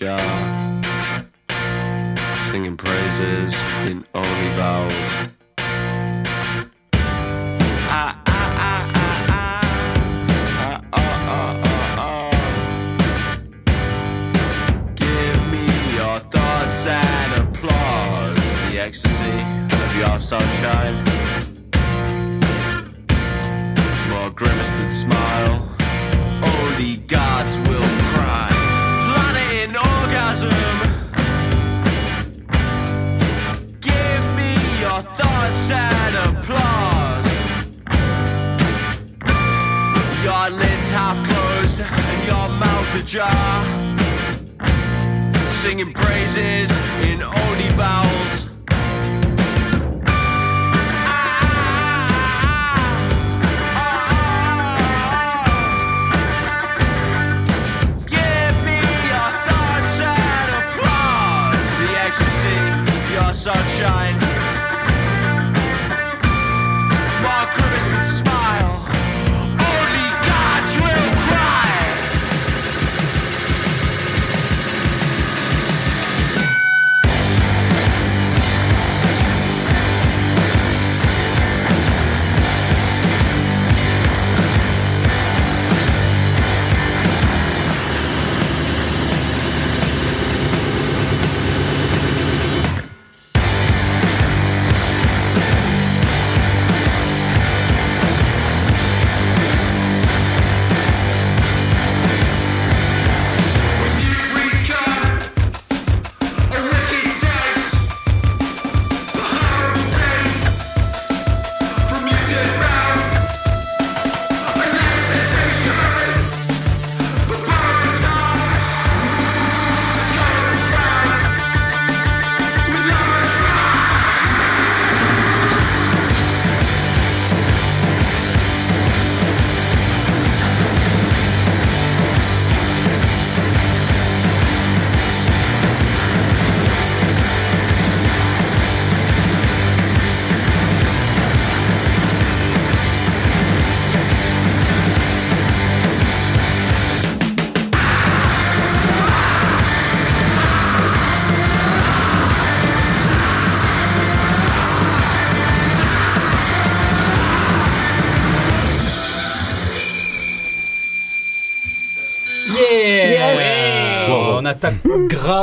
mouth ajar. Singing praises in only vowels. Ah, ah, ah, ah, ah. Ah, ah, ah, ah, ah. Give me your thoughts and applause. The ecstasy of your sunshine.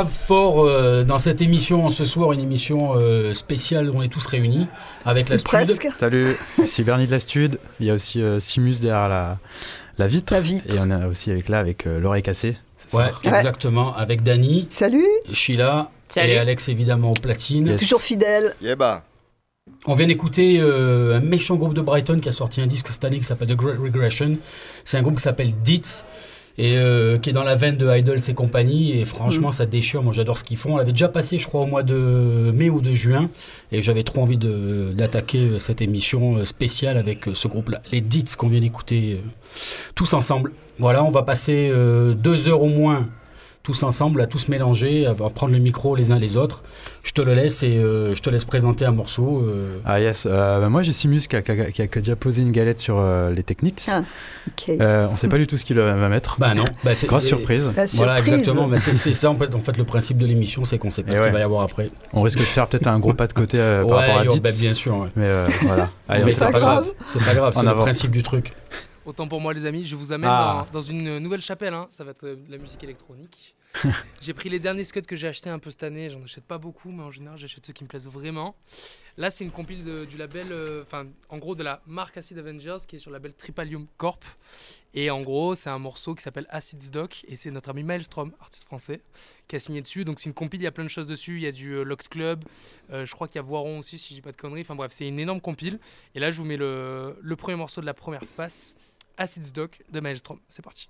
Grave fort euh, dans cette émission ce soir, une émission euh, spéciale où on est tous réunis avec la Stud. Presque. Salut, ici Bernie de la Stud. Il y a aussi euh, Simus derrière la, la vitre. La vitre. Et on est aussi avec là avec euh, l'oreille cassée. Ouais, soir. exactement, avec Dany, Salut. Sheila Salut. et Alex évidemment au platine. Yes. Toujours fidèle. Yeba. On vient d'écouter euh, un méchant groupe de Brighton qui a sorti un disque cette année qui s'appelle The Great Regression. C'est un groupe qui s'appelle Ditz et euh, qui est dans la veine de Idols et compagnie. Et franchement, ça déchire. Moi, j'adore ce qu'ils font. On l'avait déjà passé, je crois, au mois de mai ou de juin. Et j'avais trop envie d'attaquer euh, cette émission euh, spéciale avec ce groupe-là, les Ditz qu'on vient d'écouter tous ensemble. Voilà, on va passer euh, deux heures au moins tous ensemble, à tous mélanger, à prendre le micro les uns les autres. Je te le laisse et euh, je te laisse présenter un morceau. euh, Ah yes, euh, bah, moi j'ai Simus qui a, qui a- qui a déjà posé une galette sur euh, les techniques. Ah. Ok. Euh, on sait pas du tout ce qu'il va mettre. Bah non, bah c'est Grosse surprise. Voilà, exactement. Bah, c'est ça en fait, en fait le principe de l'émission, c'est qu'on sait pas Et ce qu'il va y avoir après. On risque de faire peut-être un gros pas de côté euh, par ouais, rapport à Ditz. bah, bien sûr. ouais. Mais euh, voilà. Allez, Mais on c'est pas grave. C'est pas grave, c'est le avant. principe du truc. Autant pour moi les amis, je vous amène Ah. dans, dans une nouvelle chapelle, hein. ça va être de la musique électronique. j'ai pris les derniers scuds que j'ai achetés un peu cette année, j'en achète pas beaucoup, mais en général j'achète ceux qui me plaisent vraiment. Là c'est une compile du label, euh, enfin en gros de la marque Acid Avengers qui est sur le label Tripalium Corp. Et en gros c'est un morceau qui s'appelle Acid's Doc et c'est notre ami Maelstrom, artiste français, qui a signé dessus. Donc c'est une compile, il y a plein de choses dessus, il y a du euh, Locked Club, euh, je crois qu'il y a Voiron aussi si je dis pas de conneries, enfin bref c'est une énorme compile. Et là je vous mets le, le premier morceau de la première face. Acid's Doc de Maelstrom. C'est parti.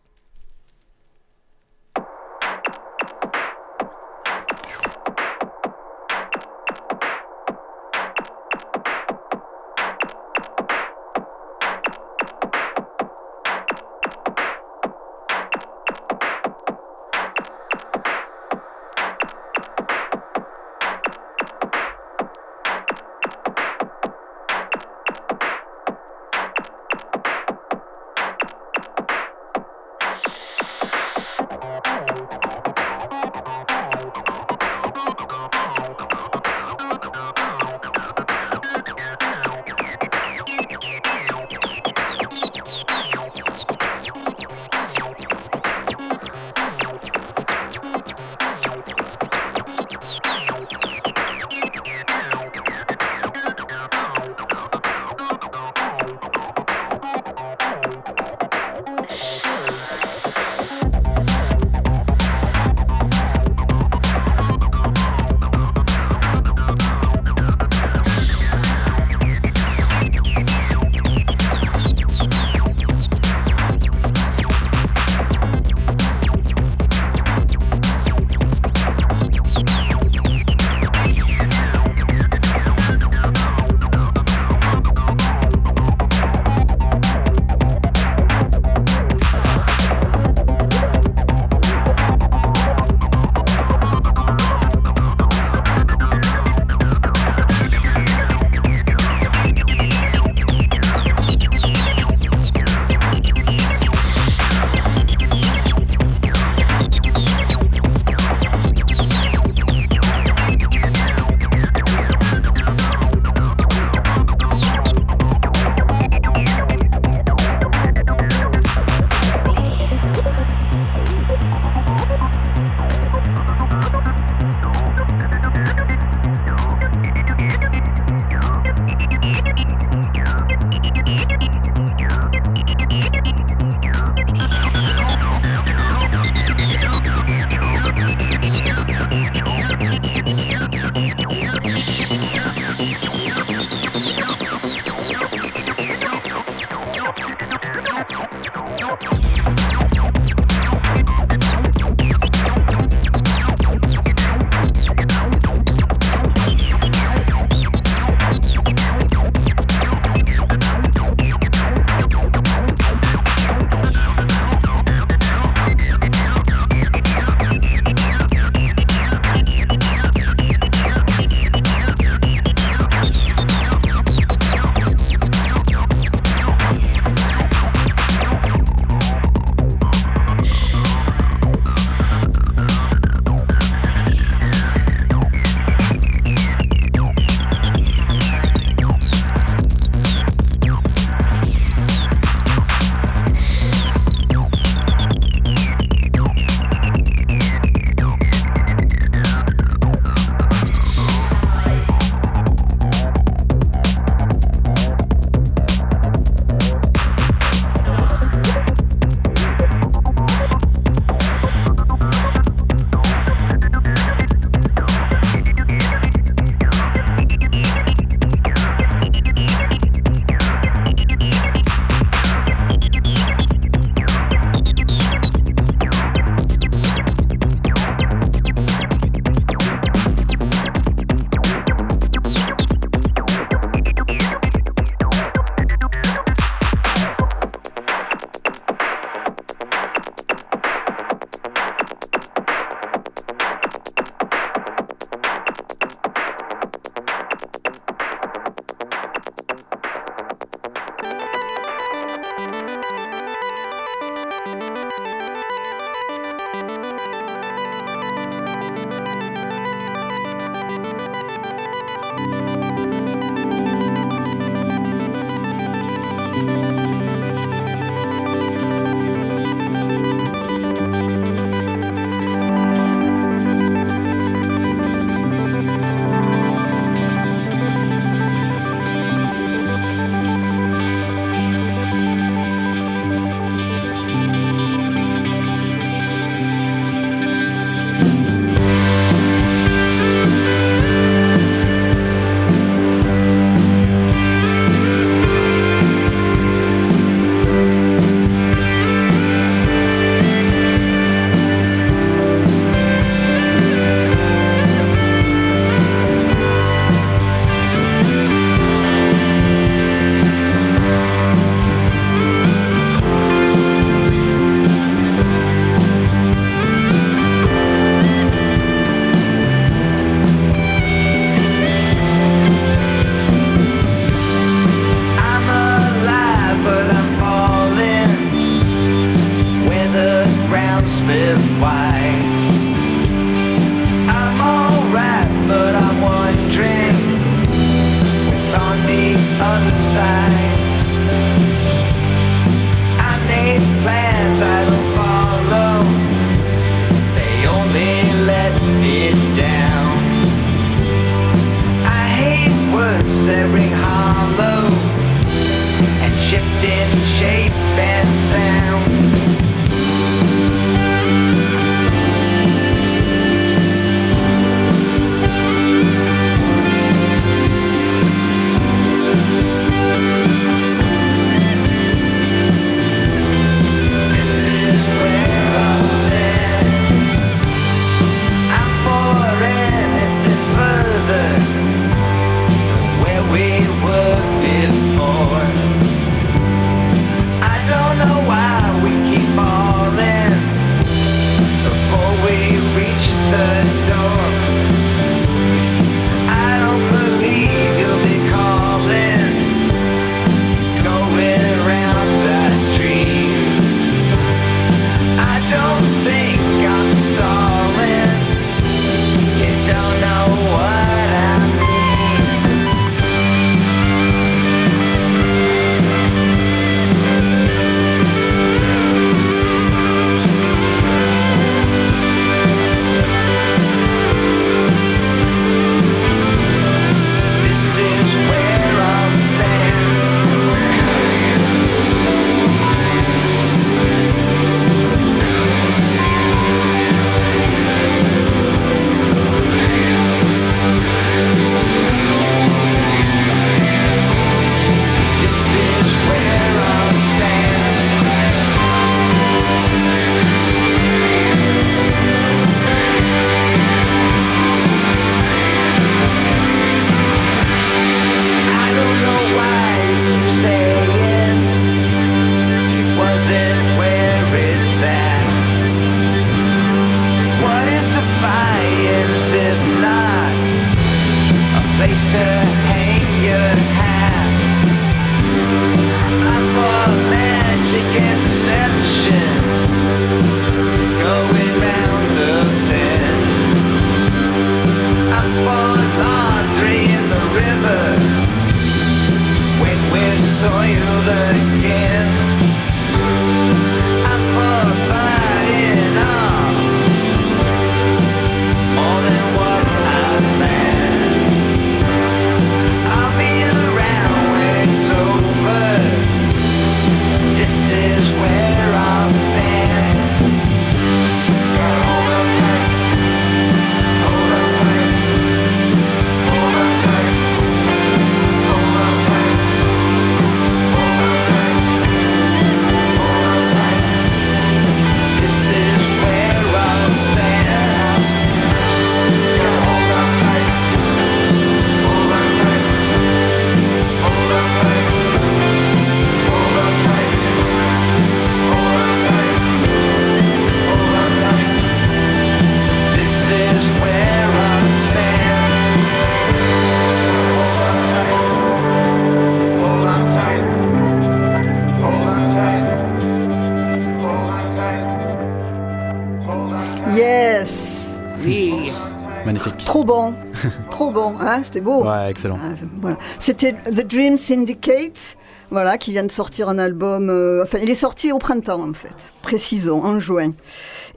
Hein C'était beau Ouais, excellent. Ah, voilà. C'était The Dream Syndicate, voilà, qui vient de sortir un album. euh, enfin, il est sorti au printemps, en fait, précisons, en juin.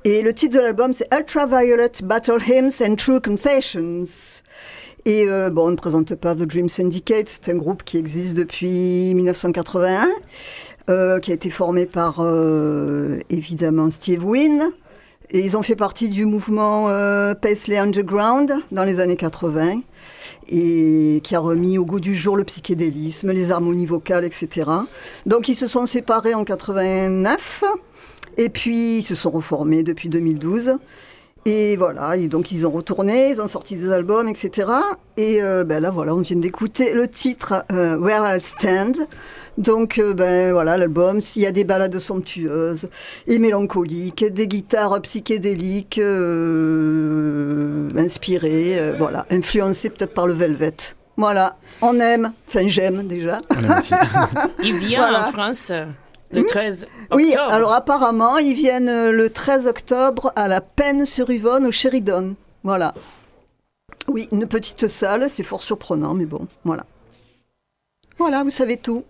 Et le titre de l'album, c'est Ultraviolet Battle Hymns and True Confessions. Et euh, bon, on ne présente pas The Dream Syndicate, c'est un groupe qui existe depuis 1981, euh, qui a été formé par euh, évidemment Steve Wynn. Et ils ont fait partie du mouvement Paisley Underground dans les années 80 et qui a remis au goût du jour le psychédélisme, les harmonies vocales, etc. Donc ils se sont séparés en 89 et puis ils se sont reformés depuis 2012. Et voilà, et donc ils ont retourné, ils ont sorti des albums, etc. Et euh, ben là, voilà, on vient d'écouter le titre euh, Where I'll Stand. Donc, euh, ben voilà, l'album, s'il y a des balades somptueuses et mélancoliques, des guitares psychédéliques euh, inspirées, euh, voilà, influencées peut-être par le Velvet. Voilà, on aime, enfin j'aime déjà. On aime aussi. Il vient Voilà. en France le 13 octobre. Oui, alors apparemment, ils viennent euh, le 13 octobre à la Peine-sur-Yvonne au Sheridan. Voilà. Oui, une petite salle, c'est fort surprenant, mais bon, voilà. Voilà, vous savez tout.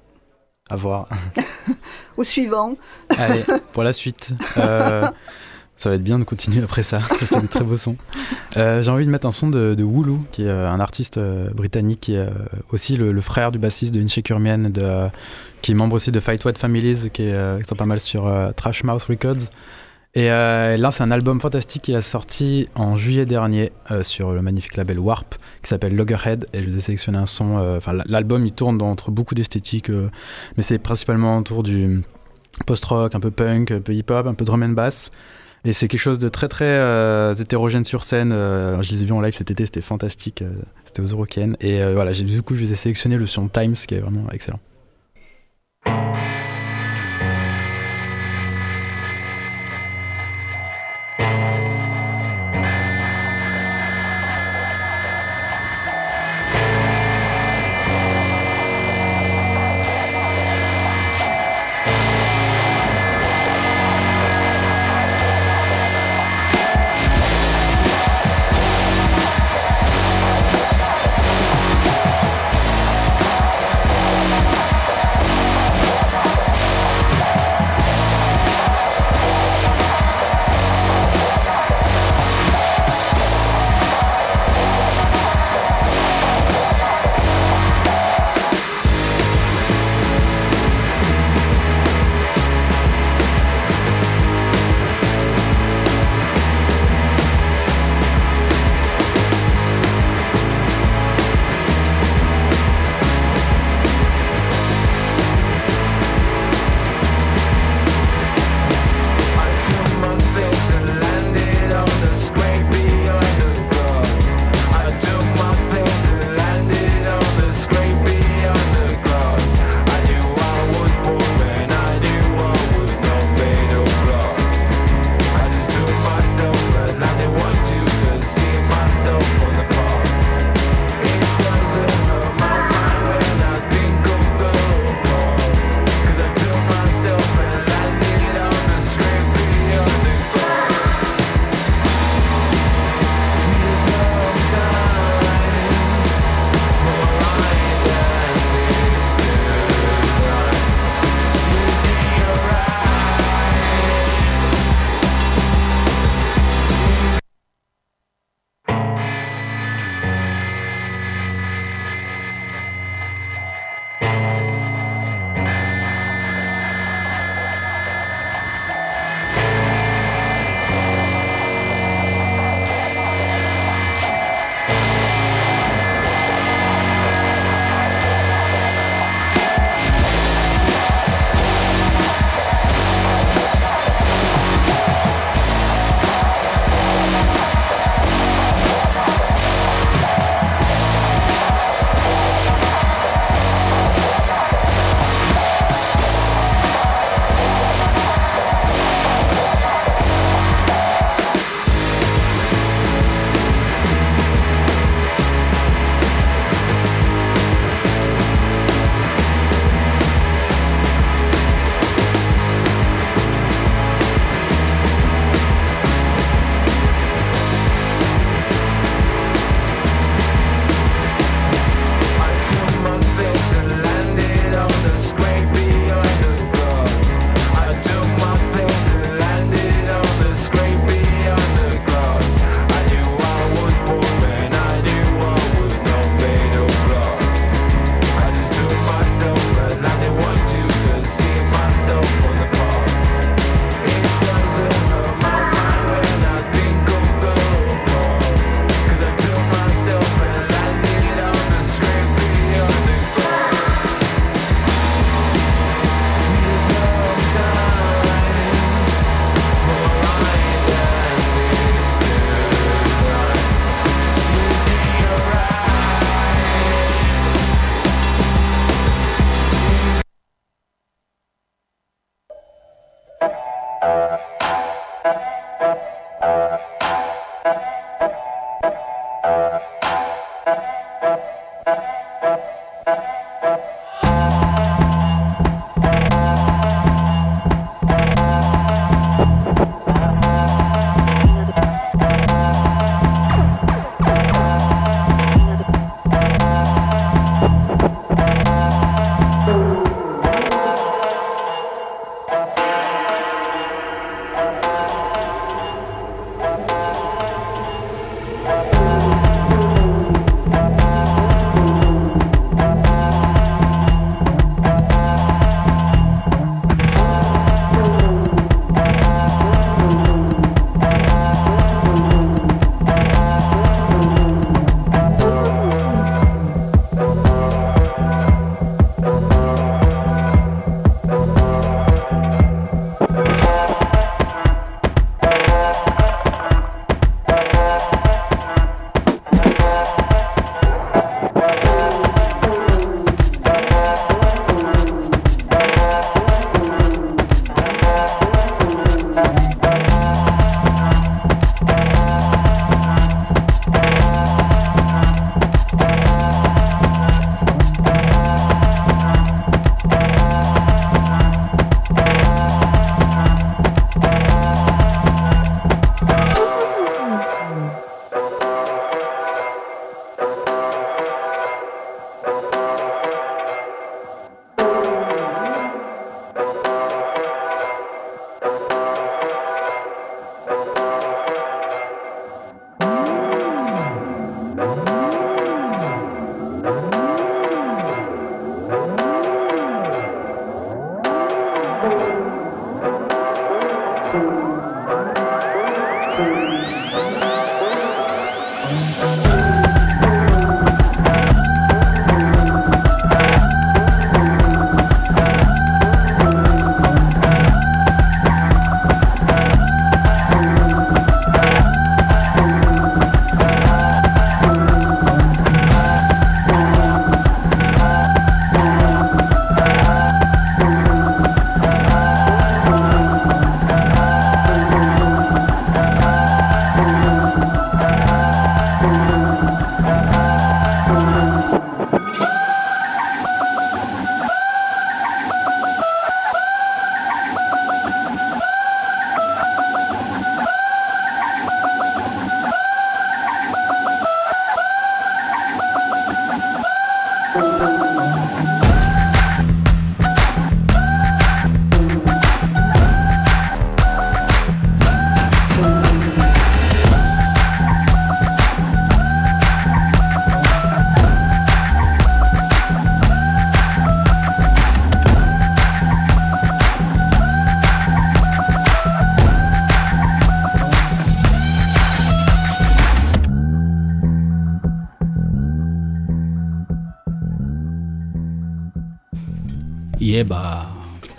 À voir. Au suivant. Allez, pour la suite. Euh, ça va être bien de continuer après ça. Ça fait des très beaux sons. Euh, J'ai envie de mettre un son de, de Wooloo, qui est euh, un artiste euh, britannique, qui est euh, aussi le, le frère du bassiste de Insecure Man, de, qui est membre aussi de Fight What Families, qui, est, qui sont pas mal sur Trash Mouth Records. Et là, c'est un album fantastique qui a sorti en juillet dernier sur le magnifique label Warp, qui s'appelle Loggerhead. Et je vous ai sélectionné un son. Enfin, l'album, il tourne entre beaucoup d'esthétiques, mais c'est principalement autour du post-rock, un peu punk, un peu hip-hop, un peu drum and bass. Et c'est quelque chose de très très euh, hétérogène sur scène. Euh, je les ai vus en live cet été, c'était fantastique. euh, c'était aux Eurocaines. Et voilà, du coup, je vous ai sélectionné le son Times, qui est vraiment excellent.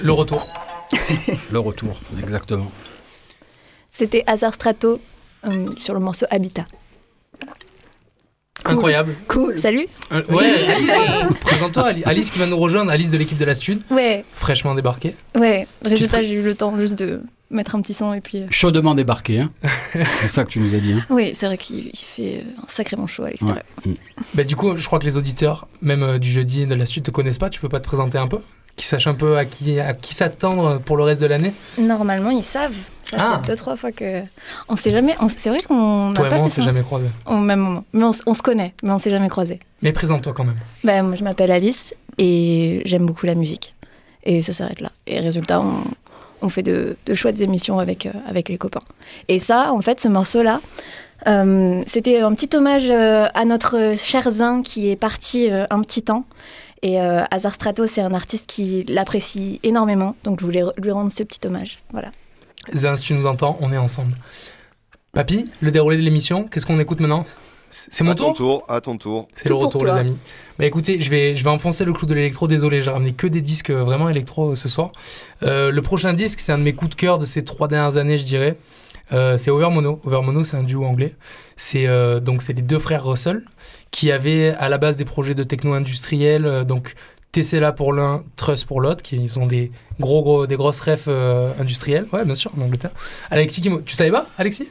Le retour. le retour, exactement. C'était Hazard Strato euh, sur le morceau Habitat. Incroyable. Cool. Salut Euh, ouais, Alice, présente-toi. Ali- Alice qui va nous rejoindre, Alice de l'équipe de la Stud, Ouais, fraîchement débarquée. ouais. Résultat, j'ai eu le temps juste de mettre un petit son et puis... euh, Chaudement débarqué, hein. c'est ça que tu nous as dit. Hein. Oui, c'est vrai qu'il il fait euh, un sacrément chaud à l'extérieur. Bah, du coup, je crois que les auditeurs, même euh, du jeudi de la Stud, te connaissent pas. Tu peux pas te présenter un peu? Qui sachent un peu à qui, à qui s'attendre pour le reste de l'année Normalement, ils savent. Ça Ah. fait deux, trois fois que... On sait jamais... C'est vrai qu'on Toi et pas moi, on s'est jamais croisés. au même moment. Mais on, se connaît, mais on s'est jamais croisés. Mais présente-toi quand même. Bah, moi, je m'appelle Alice et j'aime beaucoup la musique. Et ça s'arrête là. Et résultat, on, on fait de, de chouettes émissions avec, euh, avec les copains. Et ça, en fait, ce morceau-là, euh, c'était un petit hommage euh, à notre cher Zin qui est parti un petit temps. Et euh, Hazard Strato, c'est un artiste qui l'apprécie énormément. Donc, je voulais lui rendre ce petit hommage. Voilà. Zin, si tu nous entends, on est ensemble. Papy, le déroulé de l'émission, qu'est-ce qu'on écoute maintenant? C'est mon à ton tour? tour, à ton tour. C'est le retour, les amis. Bah écoutez, je vais, je vais enfoncer le clou de l'électro. Désolé, j'ai ramené que des disques euh, vraiment électro euh, ce soir. Euh, le prochain disque, c'est un de mes coups de cœur de ces trois dernières années, je dirais. Euh, c'est Overmono. Overmono, c'est un duo anglais. C'est euh, donc c'est les deux frères Russell qui avaient à la base des projets de techno industriel. euh, donc Tesla pour l'un, Truss pour l'autre, qui ils ont des gros, gros des grosses refs euh, industrielles. Ouais, bien sûr, en Angleterre. Alexis, qui tu savais pas, Alexis?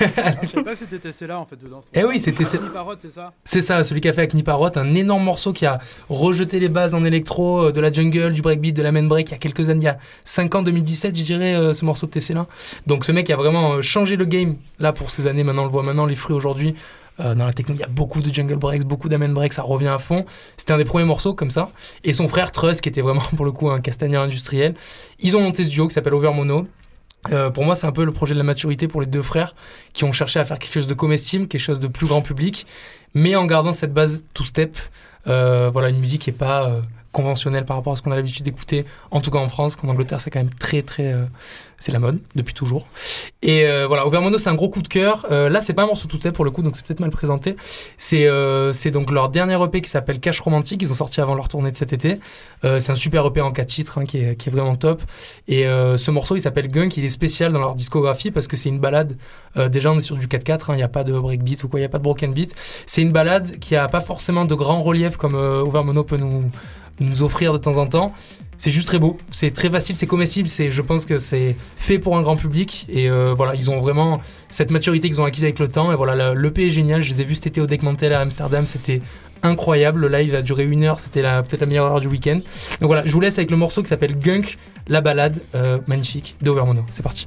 Je savais pas que c'était Tesla en fait dedans. Eh oui, c'était c'est c'est ça? C'est ça, celui qui a fait avec Niparot, un énorme morceau qui a rejeté les bases en électro, euh, de la jungle, du breakbeat, de la main break il y a quelques années, il y a 5 ans, 2017, je dirais, euh, ce morceau de Tesla. Donc ce mec a vraiment changé le game là pour ces années, maintenant on le voit maintenant, les fruits aujourd'hui. Euh, dans la techno, il y a beaucoup de jungle breaks, beaucoup d'amen breaks, ça revient à fond. C'était un des premiers morceaux comme ça. Et son frère Truss, qui était vraiment pour le coup un castagnard industriel, ils ont monté ce duo qui s'appelle Overmono. Euh, pour moi, c'est un peu le projet de la maturité pour les deux frères qui ont cherché à faire quelque chose de comestible, quelque chose de plus grand public, mais en gardant cette base two-step. Euh, voilà, une musique qui n'est pas conventionnelle par rapport à ce qu'on a l'habitude d'écouter, en tout cas en France, qu'en Angleterre, c'est quand même très, très. euh, c'est la mode depuis toujours. Et euh, voilà, Overmono, c'est un gros coup de cœur. Euh, là, c'est pas un morceau two-step pour le coup, donc c'est peut-être mal présenté. C'est donc leur dernier EP qui s'appelle Cache Romantique. Ils ont sorti avant leur tournée de cet été. C'est un super EP en 4 titres hein, qui, est, qui est vraiment top. Et ce morceau, il s'appelle Gunk. Il est spécial dans leur discographie parce que c'est une balade. Déjà, on est sur du 4-4. Il n'y a pas de breakbeat ou quoi. Il n'y a pas de broken beat. C'est une balade qui a pas forcément de grand relief comme Overmono peut nous, nous offrir de temps en temps. C'est juste très beau, c'est très facile, c'est comestible, c'est, je pense que c'est fait pour un grand public. Et euh, voilà, ils ont vraiment cette maturité qu'ils ont acquise avec le temps. Et voilà, le- l'EP est génial, je les ai vus cet été au Deckmantel à Amsterdam, c'était incroyable, le live a duré une heure, c'était peut-être la meilleure heure du week-end. Donc voilà, je vous laisse avec le morceau qui s'appelle Gunk, la balade euh, magnifique d'Overmono, c'est parti.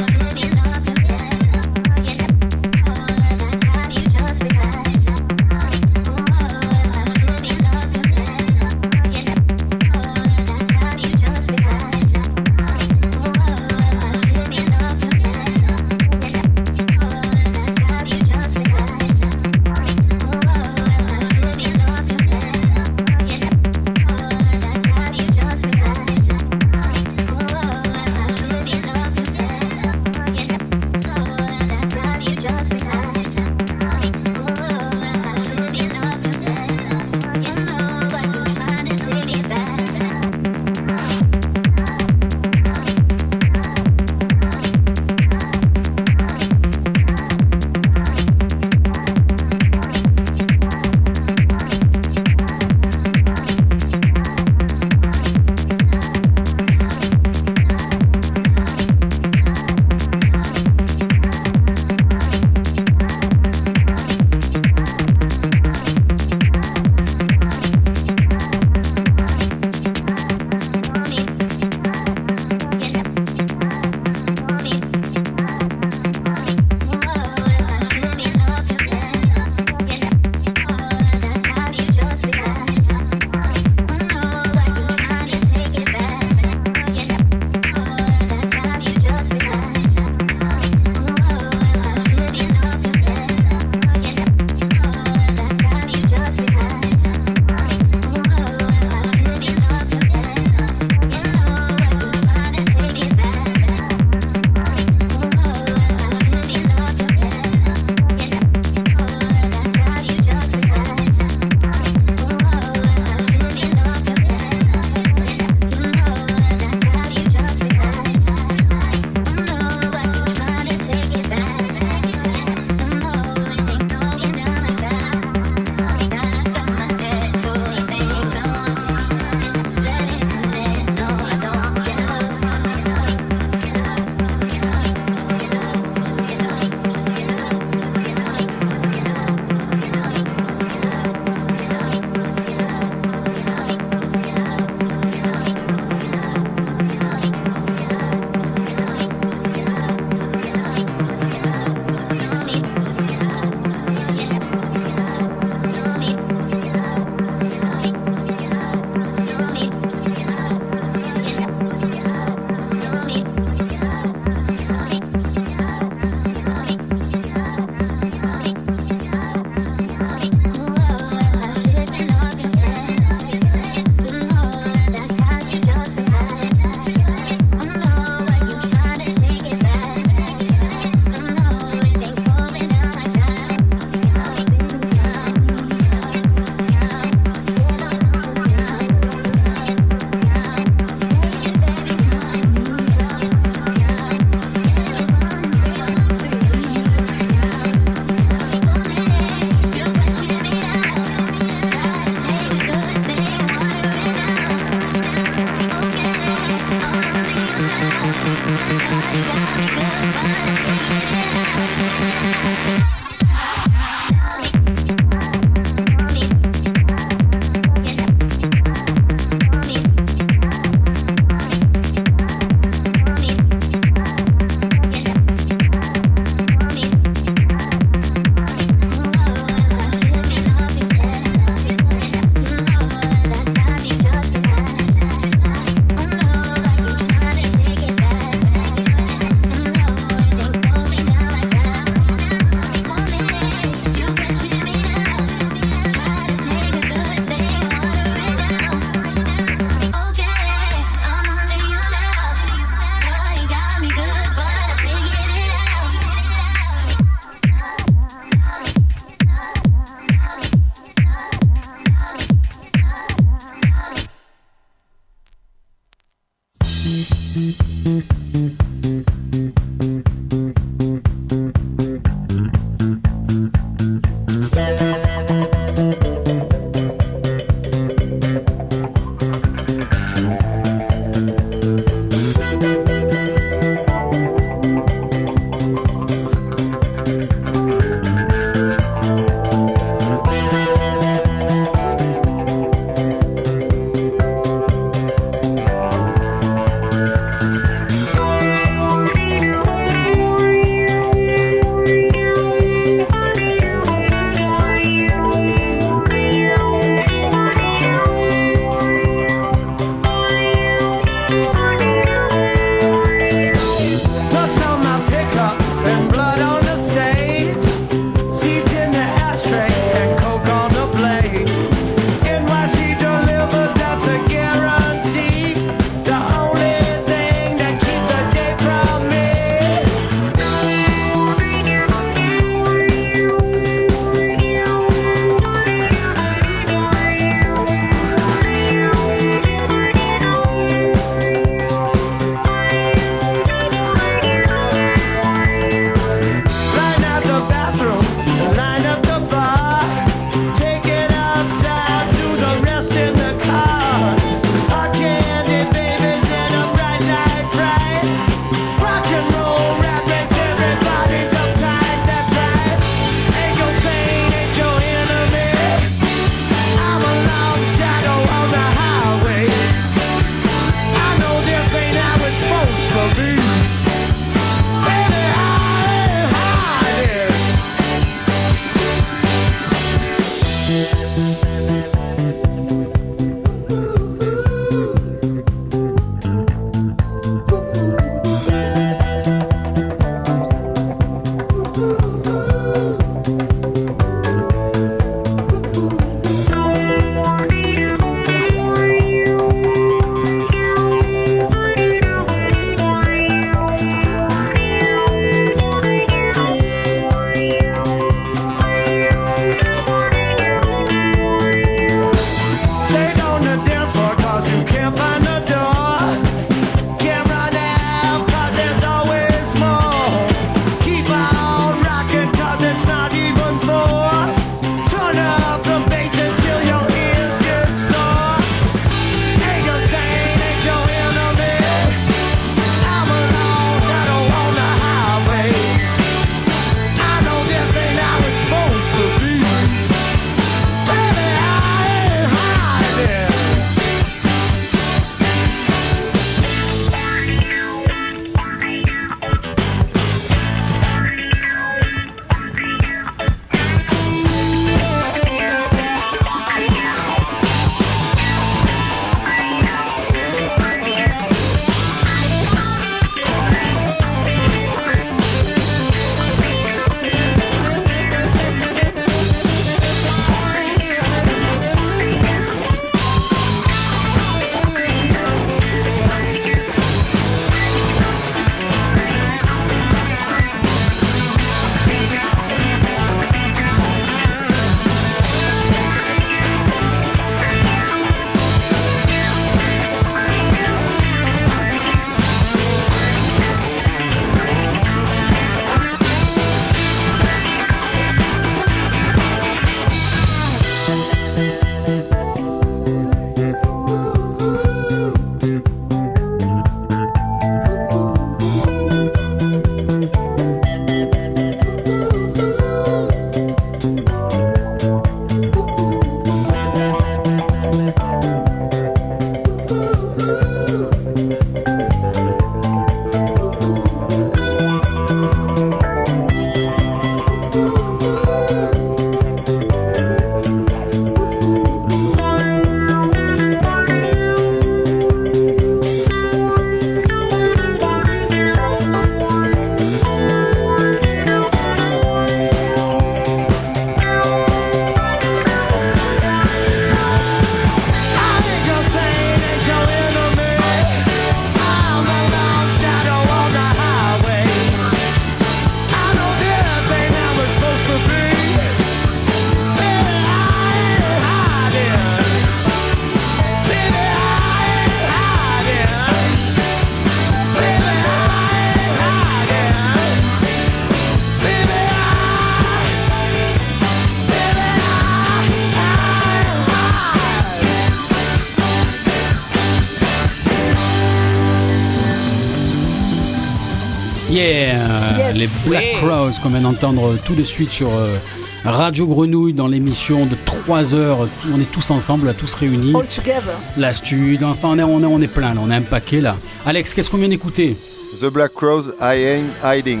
Les Black Crowes qu'on vient d'entendre tout de suite sur euh, Radio Grenouille dans l'émission de 3 heures. On est tous ensemble, là, tous réunis. All together. La stud, enfin on est, on est, on est plein là, on a un paquet là. Alex, qu'est-ce qu'on vient d'écouter? The Black Crows, I Ain't Hiding.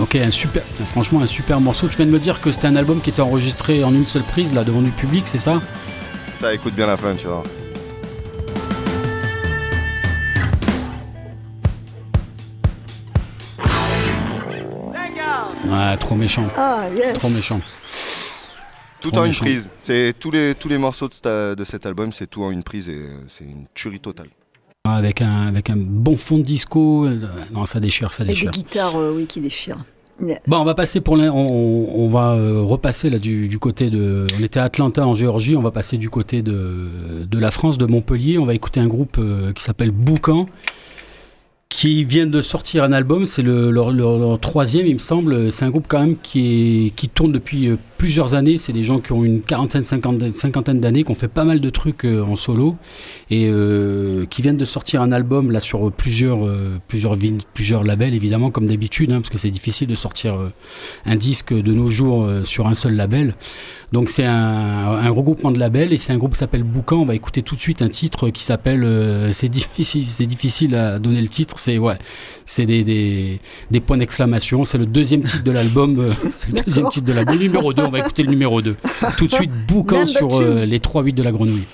Ok, un super, franchement un super morceau. Tu viens de me dire que c'était un album qui était enregistré en une seule prise là devant du public, c'est ça? Ça écoute bien la fin, tu vois. Ouais, trop méchant, Ah, yes. trop méchant. Tout Trop en une prise. C'est tous les tous les morceaux de, cet album, c'est tout en une prise et euh, c'est une tuerie totale. Avec un, avec un bon fond de disco, euh, non ça déchire, ça Et des déchire. guitares, euh, oui, qui déchirent. Yeah. Bon, on va passer pour on, on va repasser là du, du côté de. On était à Atlanta en Géorgie, on va passer du côté de, de la France, de Montpellier. On va écouter un groupe qui s'appelle Boucan, qui vient de sortir un album. C'est le, leur, leur- troisième, il me semble. C'est un groupe quand même qui, est, qui tourne depuis euh, plusieurs années. C'est des gens qui ont une quarantaine, cinquantaine, cinquantaine d'années, qui ont fait pas mal de trucs euh, en solo et euh, qui viennent de sortir un album là sur plusieurs, euh, plusieurs, plusieurs labels évidemment comme d'habitude hein, parce que c'est difficile de sortir un disque de nos jours sur un seul label. Donc c'est un, un regroupement de labels et c'est un groupe qui s'appelle Boucan. On va écouter tout de suite un titre qui s'appelle euh, c'est difficile c'est difficile à donner le titre. C'est ouais c'est des, des, des points d'exclamation. C'est le deuxième titre de l'album. euh, c'est le deuxième titre de l'album. Le numéro 2 On va écouter le numéro 2 Tout de suite Boucan Number sur euh, les 3-8 de la grenouille.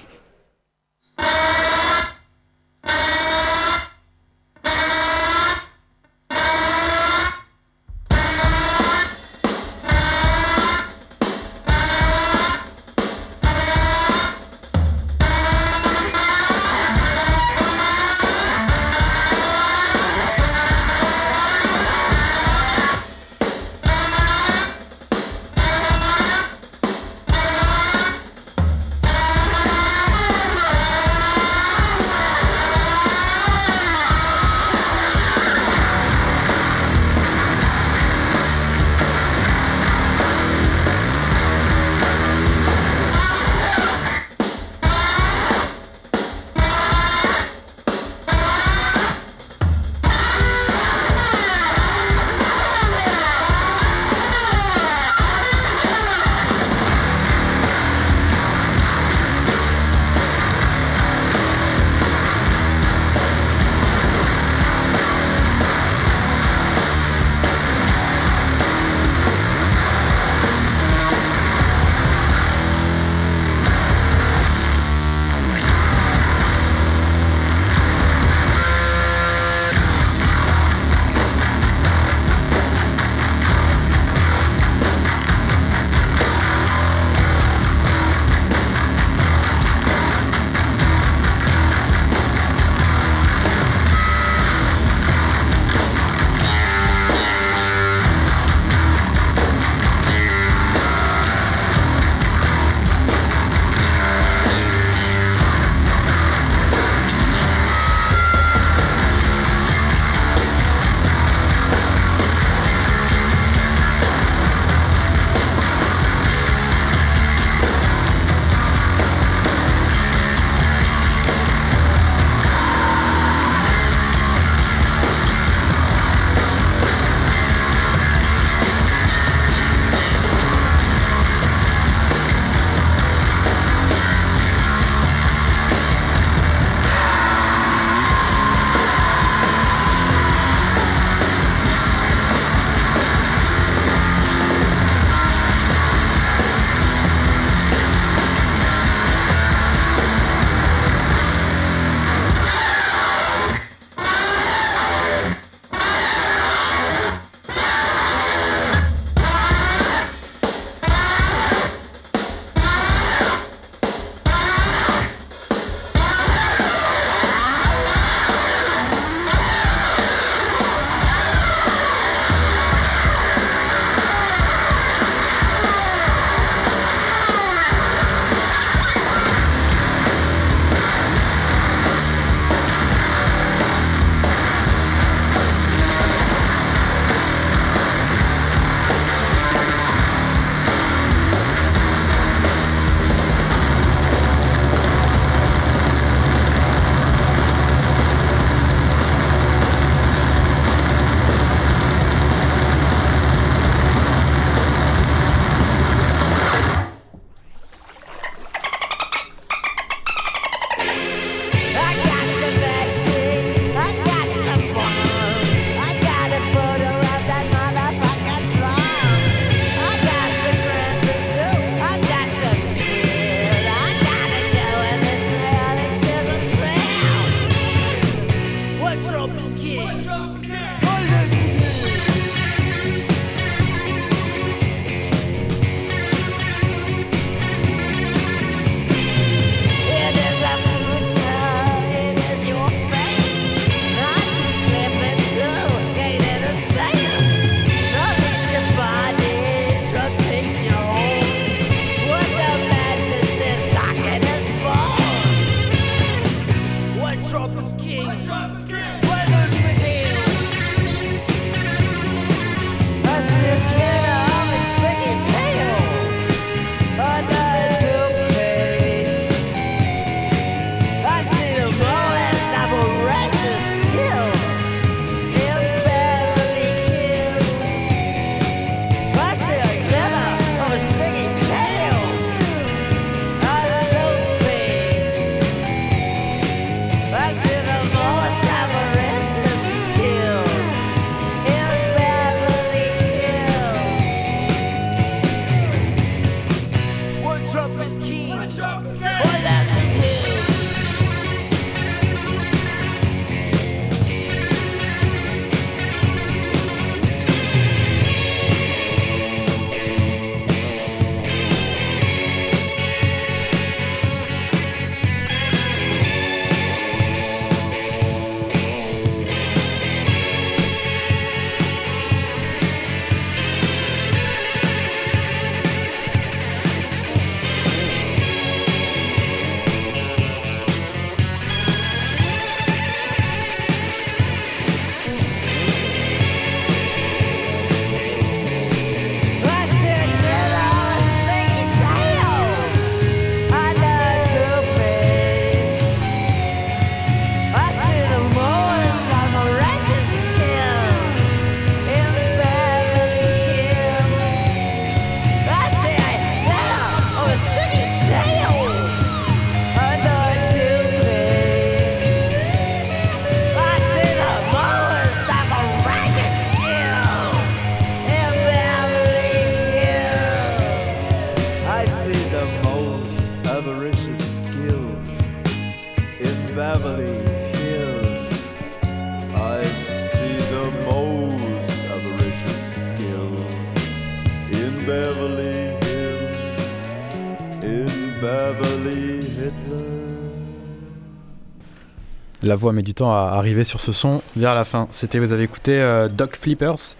La voix met du temps à arriver sur ce son vers la fin. C'était, vous avez écouté euh, Doc Flippers. Si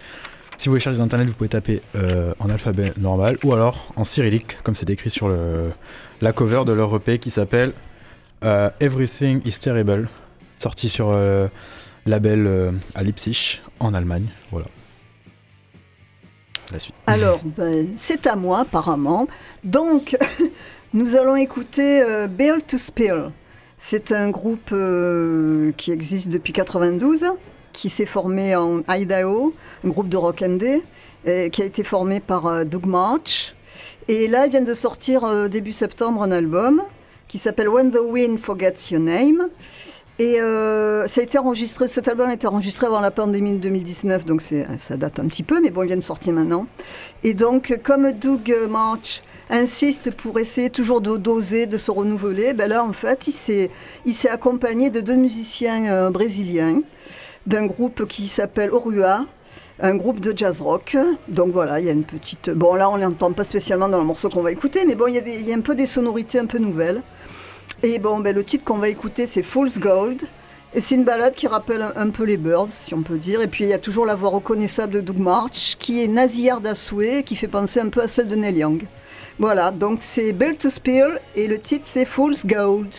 vous voulez chercher sur internet, vous pouvez taper euh, en alphabet normal ou alors en cyrillique, comme c'est écrit sur le, la cover de leur EP qui s'appelle euh, Everything is Terrible, sorti sur euh, label à Leipzig en Allemagne. Voilà. La suite. Alors, ben, c'est à moi apparemment. Donc, nous allons écouter Bill to Spill. C'est un groupe euh, qui existe depuis 92, qui s'est formé en Idaho, un groupe de rock indé, et qui a été formé par euh, Doug March. Et là, ils viennent de sortir euh, début septembre un album qui s'appelle When the Wind Forgets Your Name. Et ça a été enregistré, cet album a été enregistré avant la pandémie de 2019, donc ça date un petit peu, mais bon, il vient de sortir maintenant. Et donc, comme Doug March insiste pour essayer toujours de doser, de se renouveler, ben là, en fait, il s'est, il s'est accompagné de deux musiciens euh, brésiliens, d'un groupe qui s'appelle Orua, un groupe de jazz rock. Donc voilà, il y a une petite... Bon, là, on l'entend pas spécialement dans le morceau qu'on va écouter, mais bon, il y, a un peu des sonorités un peu nouvelles. Et bon, ben, le titre qu'on va écouter, c'est Fool's Gold. Et c'est une balade qui rappelle un, peu les Birds, si on peut dire. Et puis il y a toujours la voix reconnaissable de Doug March, qui est à souhait, qui fait penser un peu à celle de Neil Young. Voilà, donc c'est Bell to Spill, et le titre c'est Fool's Gold.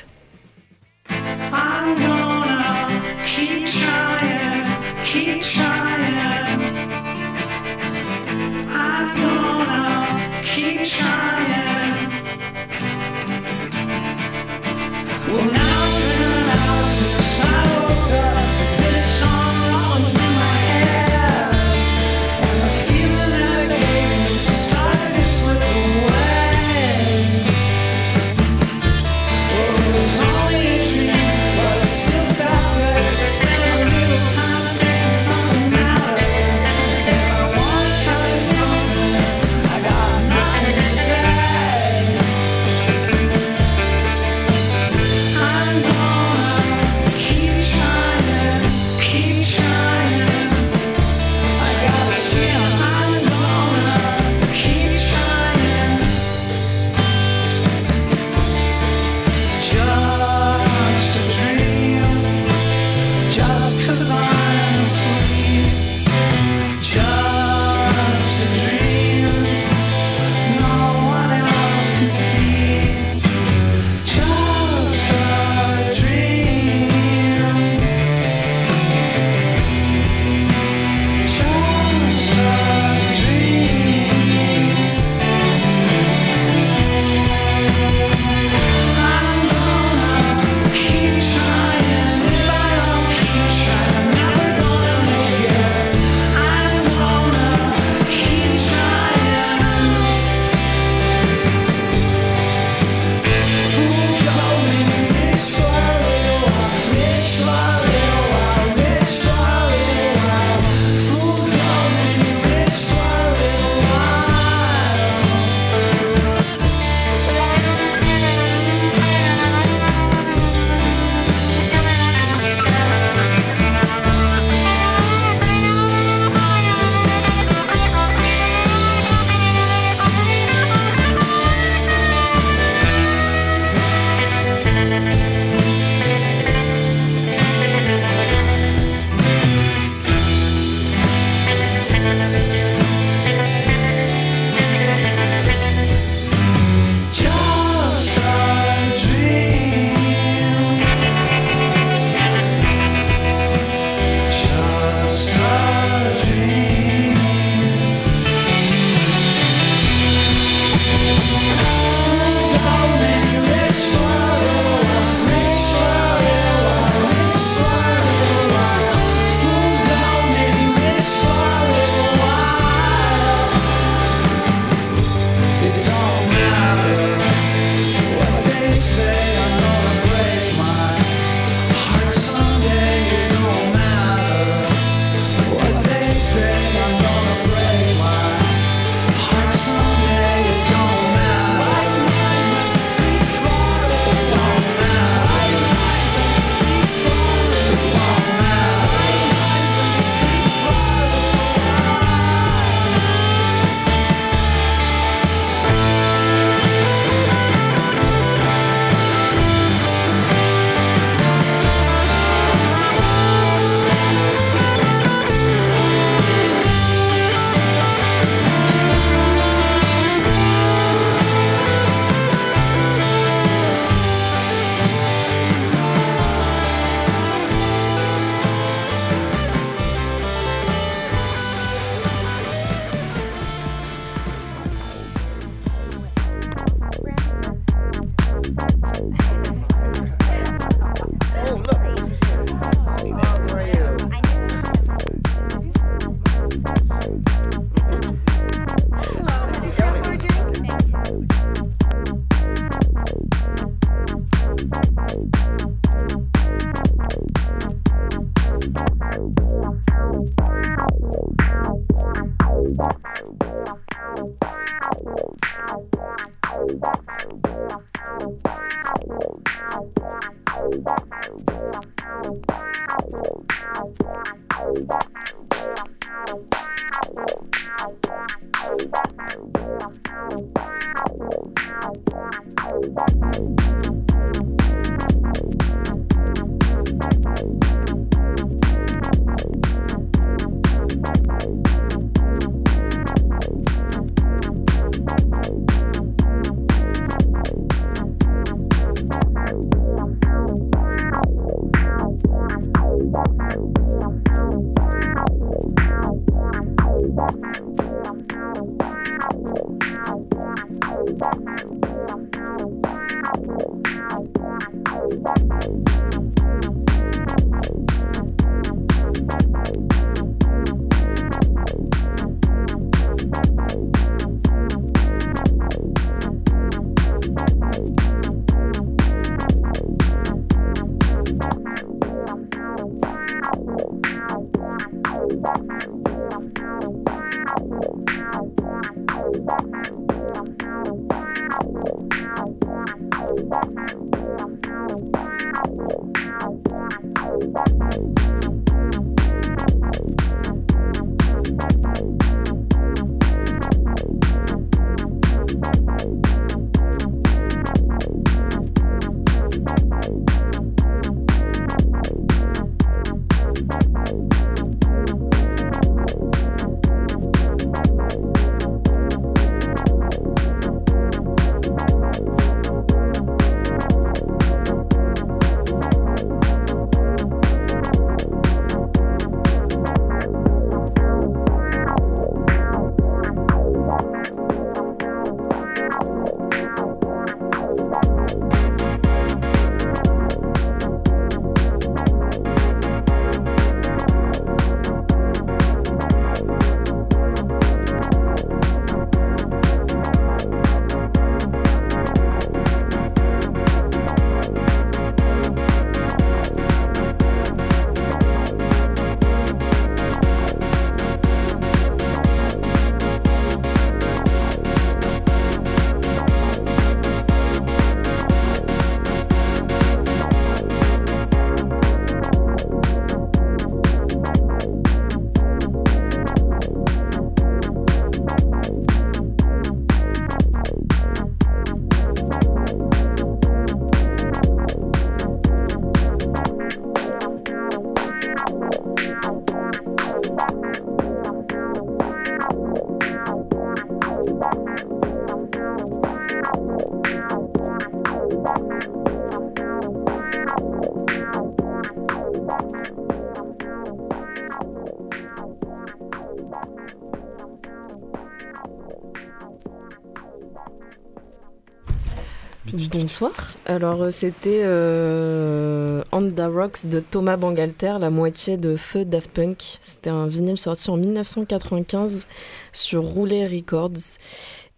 Alors euh, c'était euh, On the Rocks de Thomas Bangalter, la moitié de Feu Daft Punk. C'était un vinyle sorti en 1995 sur Roulet Records.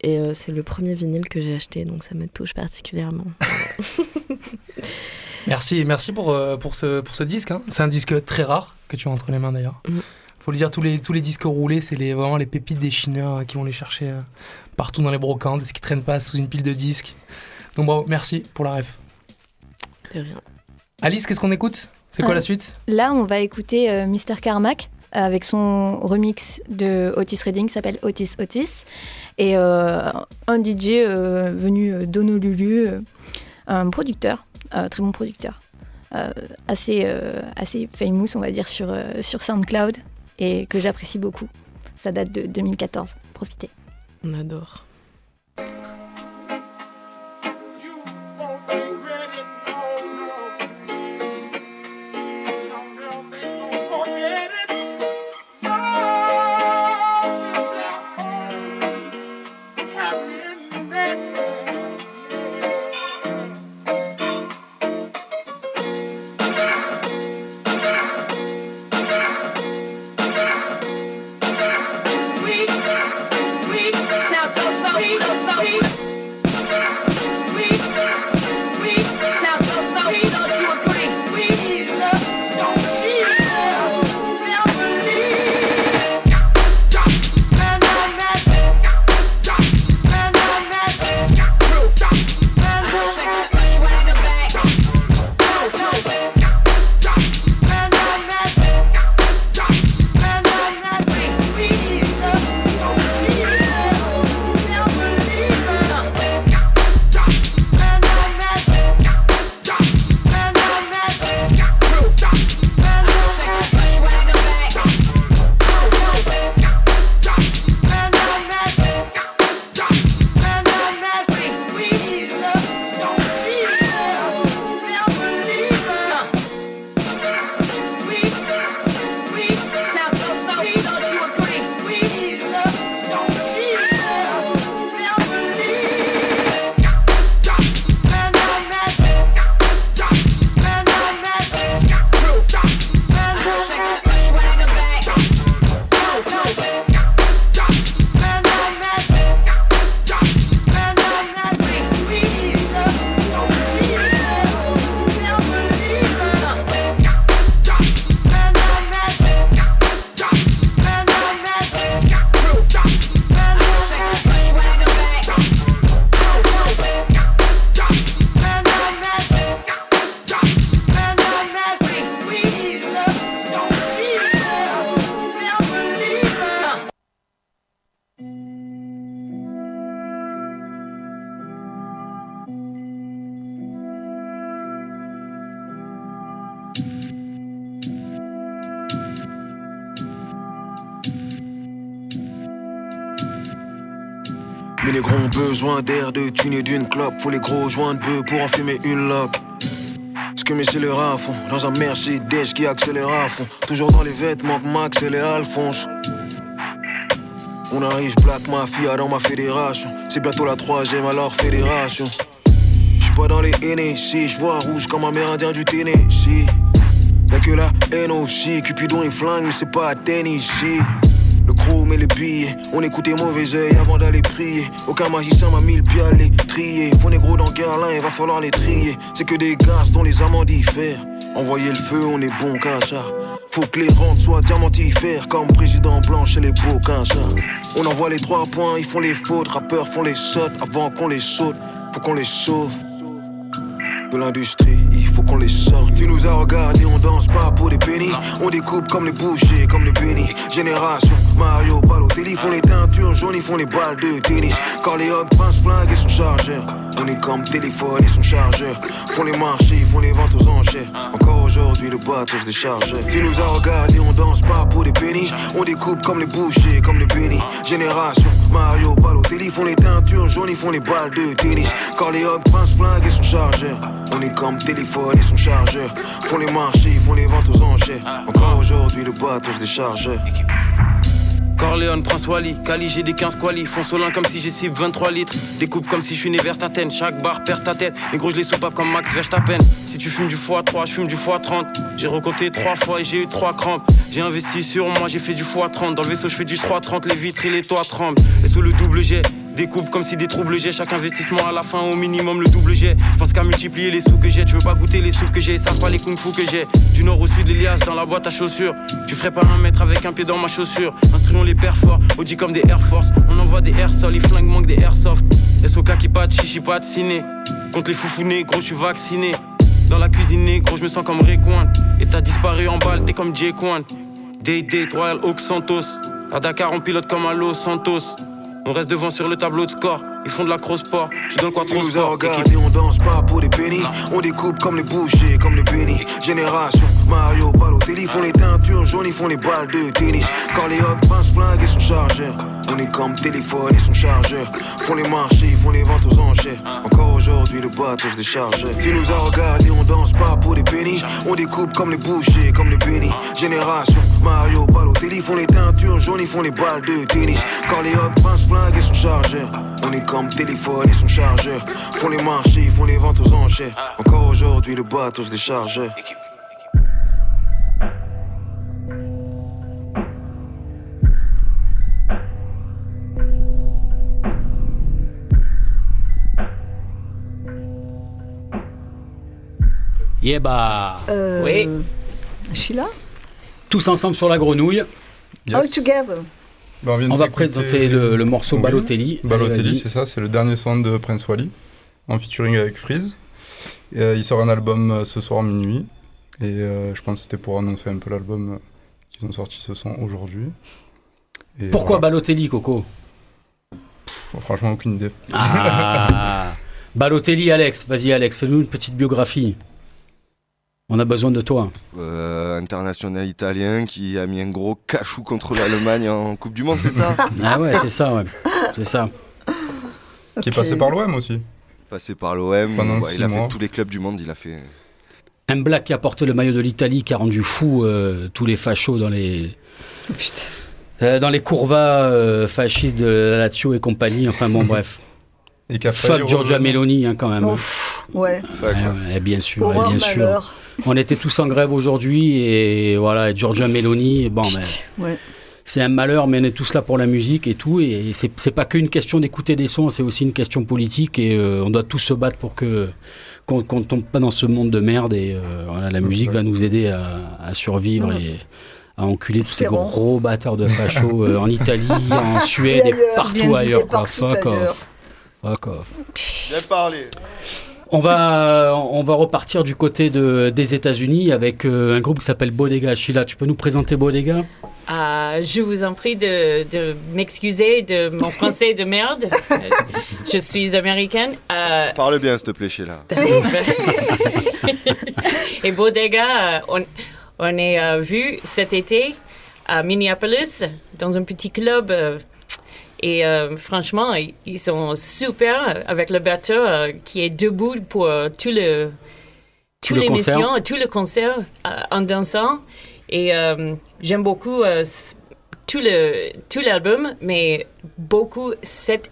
Et euh, c'est le premier vinyle que j'ai acheté, donc ça me touche particulièrement. Merci, merci pour, euh, pour, ce, pour ce disque. hein. C'est un disque très rare que tu as entre les mains d'ailleurs. Mm. Faut le dire, tous les, tous les disques roulés, c'est les, vraiment les pépites des chineurs qui vont les chercher partout dans les brocantes, ce qui traînent pas sous une pile de disques. Donc bravo, merci pour la ref. De rien. Alice, qu'est-ce qu'on écoute? C'est quoi Euh, la suite? Là, on va écouter euh, Mr. Carmack avec son remix de Otis Redding qui s'appelle Otis Otis. Et euh, un DJ euh, venu d'Honolulu, euh, un producteur, euh, très bon producteur, euh, assez, euh, assez famous, on va dire, sur, euh, sur SoundCloud et que j'apprécie beaucoup. Ça date de 2014. Profitez. On adore. Faut les gros joints de bœuf pour en fumer une loque. Ce que mes scélérats font dans un Mercedes qui accélère à fond. Toujours dans les vêtements que Max et les Alphonse. On arrive Black Mafia dans ma fédération. C'est bientôt la troisième alors fédération. J'suis pas dans les NSC, j'vois rouge comme un mérindien du Tennessee. Y'a que la aussi, Cupidon et flingue, mais c'est pas à Tennessee. Le chrome et les billets, on écoutait mauvais oeil avant d'aller prier. Aucun magicien m'a mis le pied à les trier. Faut négro dans Guerlain, il va falloir les trier. C'est que des gaz dont les amants diffèrent. Envoyer le feu, on est bon qu'à ça. Faut que les rentes soient diamantifères comme président blanc chez les beaux. On envoie les trois points, ils font les fautes. Rappeurs font les sautes avant qu'on les saute. Faut qu'on les sauve de l'industrie, les. Tu nous as regardé, on danse pas pour des pennies. On découpe comme les bouchers, comme les bénis. Génération, Mario, Balotelli font les teintures jaunes, ils font les balles de tennis. Corleone, Prince Flingue et son chargeur. On est comme téléphone et son chargeur. Font les marchés, ils font les ventes aux enchères. Encore aujourd'hui, le bateau se décharge. Tu nous as regardé, on danse pas pour des pennies. On découpe comme les bouchers, comme les bénis. Génération, Mario, Balotelli font les teintures jaunes, ils font les balles de tennis. Corleone, Prince Flingue et son chargeur. On est comme téléphone et son chargeur. Font les marchés, ils font les ventes aux enchères. Encore aujourd'hui, le bateau se décharge. Corleone, Prince Wally, Cali, j'ai des 15 quali. Font solin comme si j'ai cible 23 litres. Découpe comme si je suis né vers ta tête. Chaque barre perce ta tête. Les gros, je les soupape comme Max Verstappen. Si tu fumes du x3, je fume du x30. J'ai recompté 3 fois et j'ai eu 3 crampes. J'ai investi sur moi, j'ai fait du x30. Dans le vaisseau, je fais du 330. Les vitres et les toits tremblent. Et sous le double jet. Découpe comme si des troubles j'ai chaque investissement à la fin au minimum le double jet. Je pense qu'à multiplier les sous que j'ai, tu veux pas goûter les sous que j'ai, ça pas les kung fu que j'ai. Du nord au sud, l'Elias dans la boîte à chaussures. Tu ferais pas un mètre avec un pied dans ma chaussure. Instruons les pères forts, Audi comme des Air Force. On envoie des air les flingues manquent des airsoft. SOK qui pat, chichi pat, ciné. Contre les foufounés, gros, je suis vacciné. Dans la cuisine, gros, je me sens comme Rayquan. Et t'as disparu en balle, t'es comme Jay Kwan. Day Date, Royal Oak Santos. À Dakar, on pilote comme à Santos. On reste devant sur le tableau de score. Ils font de la cross-sport. Je donne quoi Tu trop nous as sport. regardé, on danse pas pour des pennies. On découpe comme les bouchers, comme les bénis. Génération, Mario, Balotelli font les teintures jaunes, ils font les balles de tennis. Corleone, Prince Flingue et son chargeur. On est comme téléphone et son chargeur. Font les marchés, ils font les ventes aux enchères. Encore aujourd'hui, le bateau se décharge. Tu nous as regardé, on danse pas pour des pennies. On découpe comme les bouchers, comme les bénis. Génération, Mario, Balotelli font les teintures jaunes, ils font les balles de tennis. Corleone, Prince Flingue et son chargeur. On est comme téléphone et son chargeur. Font les marchés, ils font les ventes aux enchères. Encore aujourd'hui, le bateau se décharge. Yeah bah Euh, Oui. Sheila? Tous ensemble sur la grenouille. All Together. Bah, On va présenter le, le morceau Oui. Balotelli. Balotelli, c'est ça, c'est le dernier son de Prince Wally, en featuring avec Freeze. Et, euh, il sort un album euh, ce soir minuit. Et euh, je pense que c'était pour annoncer un peu l'album qu'ils ont sorti ce son aujourd'hui. Et Pourquoi voilà. Balotelli, Coco? Pff, Franchement, aucune idée. Ah Balotelli, Alex. Vas-y, Alex, fais-nous une petite biographie. On a besoin de toi. Euh, international italien qui a mis un gros cachou contre l'Allemagne en Coupe du Monde, c'est ça? Ah ouais, c'est ça, ouais. C'est ça. Qui est passé par l'OM aussi. Passé par l'OM, ouais, il a mois. fait tous les clubs du monde, il a fait. Un black qui a porté le maillot de l'Italie, qui a rendu fou euh, tous les fachos dans les, euh, dans les courvas euh, fascistes de la Lazio et compagnie. Enfin bon, bref. Et qui a failli Fuck Giorgia. Meloni, hein, quand même. hein. Ouf, ouais. Fuck, Ouais, ouais. ouais, bien sûr, bien sûr. malheur. On était tous en grève aujourd'hui et voilà, et Giorgia Meloni, bon, ben, Ouais. c'est un malheur, mais on est tous là pour la musique et tout. Et c'est c'est pas qu'une question d'écouter des sons, c'est aussi une question politique et euh, on doit tous se battre pour que qu'on qu'on tombe pas dans ce monde de merde. Et euh, voilà, la musique va nous aider à, à survivre Ouais. et à enculer tous ces gros bâtards de fachos euh, en Italie, en Suède Et ailleurs, partout ailleurs. Quoi. partout Fuck ailleurs. off. Fuck off. Bien parlé. On va, on va repartir du côté de, des États-Unis avec euh, un groupe qui s'appelle Bodega. Sheila, tu peux nous présenter Bodega? Ah, je vous en prie de, de m'excuser de mon français de merde. Je suis américaine. Euh, Parle bien, s'il te plaît, Sheila. et Bodega, euh, on, on est euh, vu cet été à Minneapolis dans un petit club. Et euh, franchement, ils, sont super avec le batteur qui est debout pour tout le, tout, l'émission, tout le concert euh, en dansant. Et euh, j'aime beaucoup tout le tout l'album, mais beaucoup cette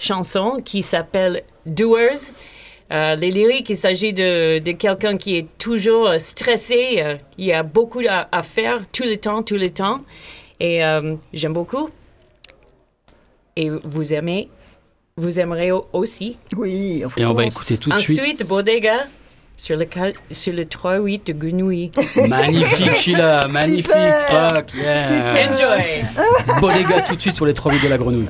chanson qui s'appelle Doers. Les lyriques, il s'agit de, de quelqu'un qui est toujours stressé. Il y a beaucoup à, faire tout le temps, tout le temps. Et j'aime beaucoup et vous aimez, vous aimerez aussi. Oui, Et on va écouter tout de suite. Ensuite, Bodega sur le, sur le 3-8 de Grenouille. Magnifique, Sheila, magnifique, fuck, yeah. Enjoy. Bodega tout de suite sur les 3-8 de la grenouille.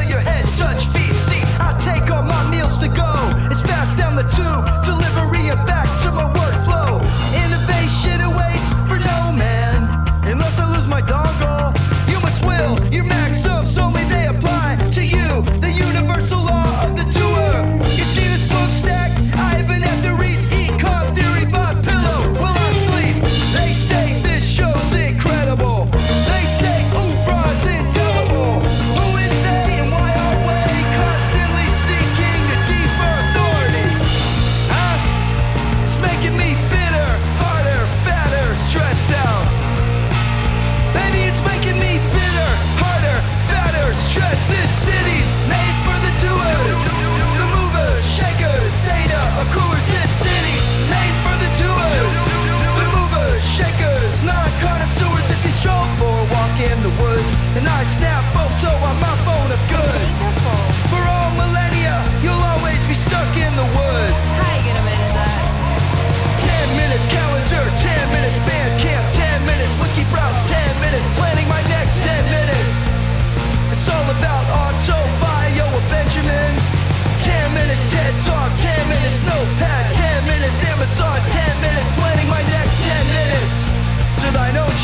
to your head, touch feet, See, I take all my meals to go. It's fast down the tube.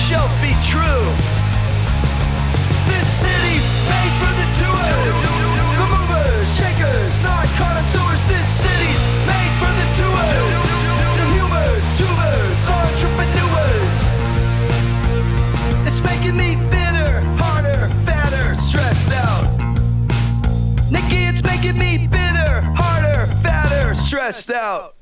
shall be true. This city's made for the doers, the movers, shakers, not connoisseurs. This city's made for the doers, the humors, tubers, entrepreneurs. It's making me thinner, harder, fatter, stressed out. Nikki, it's making me bitter, harder, fatter, stressed out.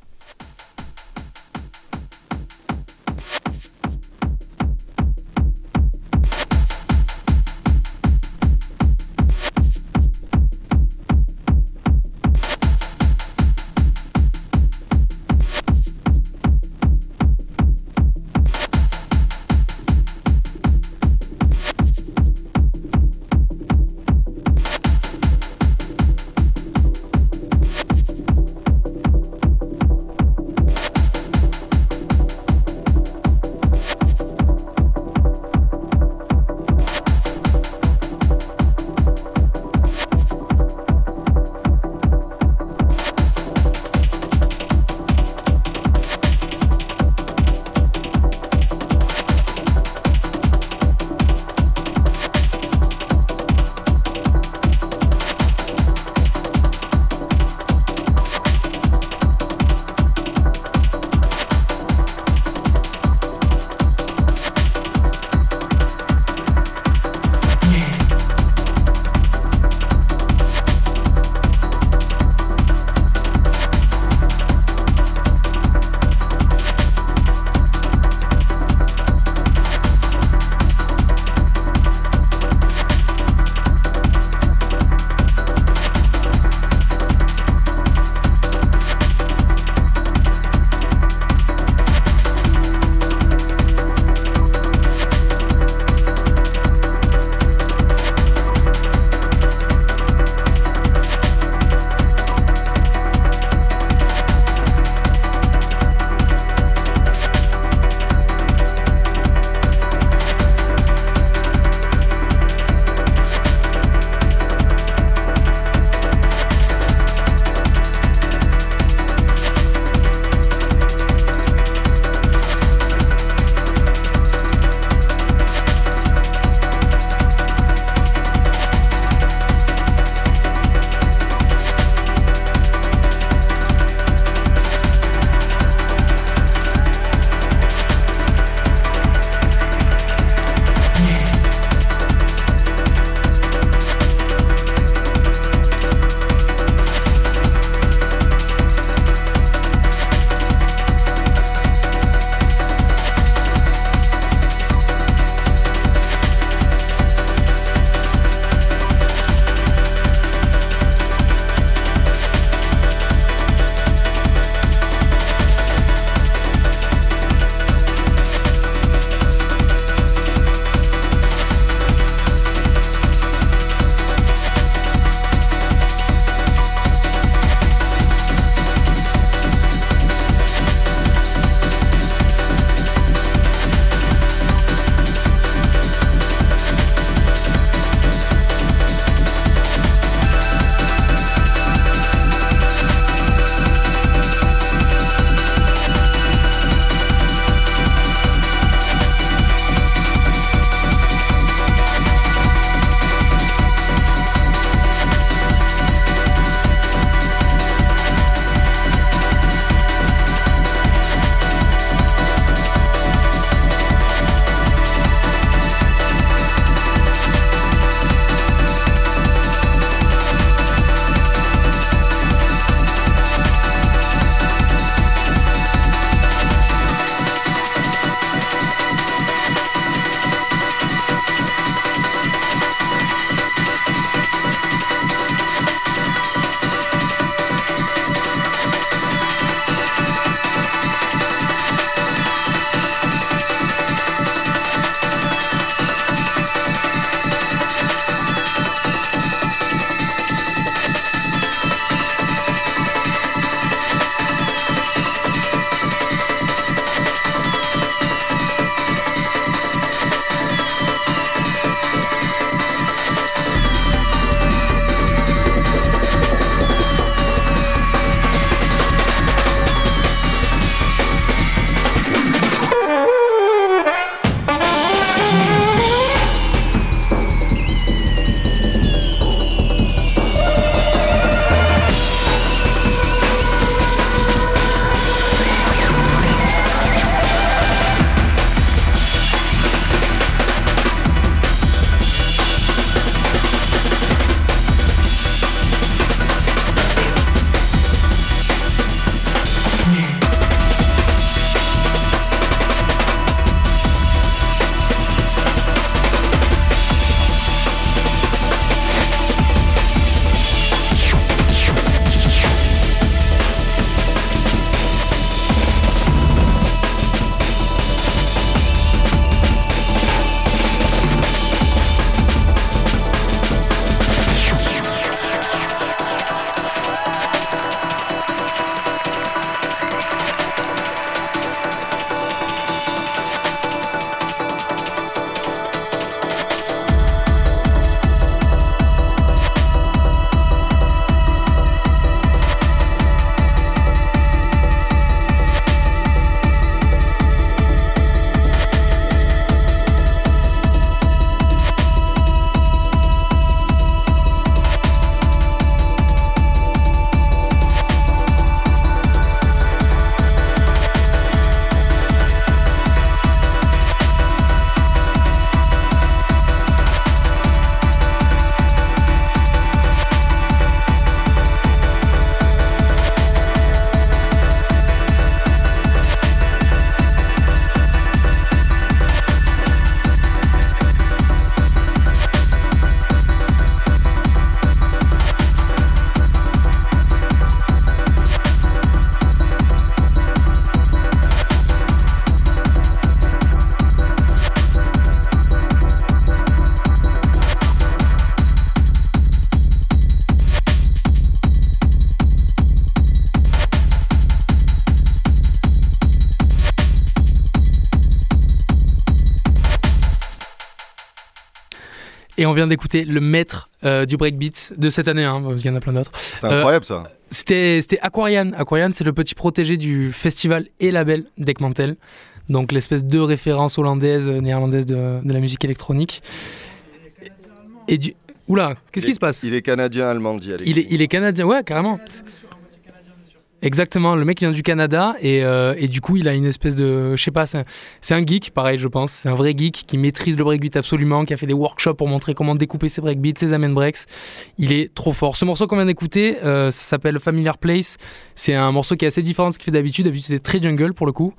Et on vient d'écouter le maître euh, du breakbeat de cette année, hein, parce qu'il y en a plein d'autres. C'était incroyable ça. C'était Aquarian. Aquarian, c'est le petit protégé du festival et label Dekmantel. Donc l'espèce de référence hollandaise, euh, néerlandaise de, de la musique électronique. Et du... Oula, qu'est-ce Il est- qui se passe? Il est canadien, allemand, dit Alexis. il est, il est canadien, ouais, carrément. Exactement, le mec vient du Canada et, euh, et du coup il a une espèce de, je sais pas, c'est un, c'est un geek, pareil je pense, c'est un vrai geek qui maîtrise le breakbeat absolument, qui a fait des workshops pour montrer comment découper ses breakbeats, ses amen breaks. Il est trop fort. Ce morceau qu'on vient d'écouter, euh, ça s'appelle Familiar Place. C'est un morceau qui est assez différent de ce qu'il fait d'habitude. D'habitude c'est très jungle pour le coup.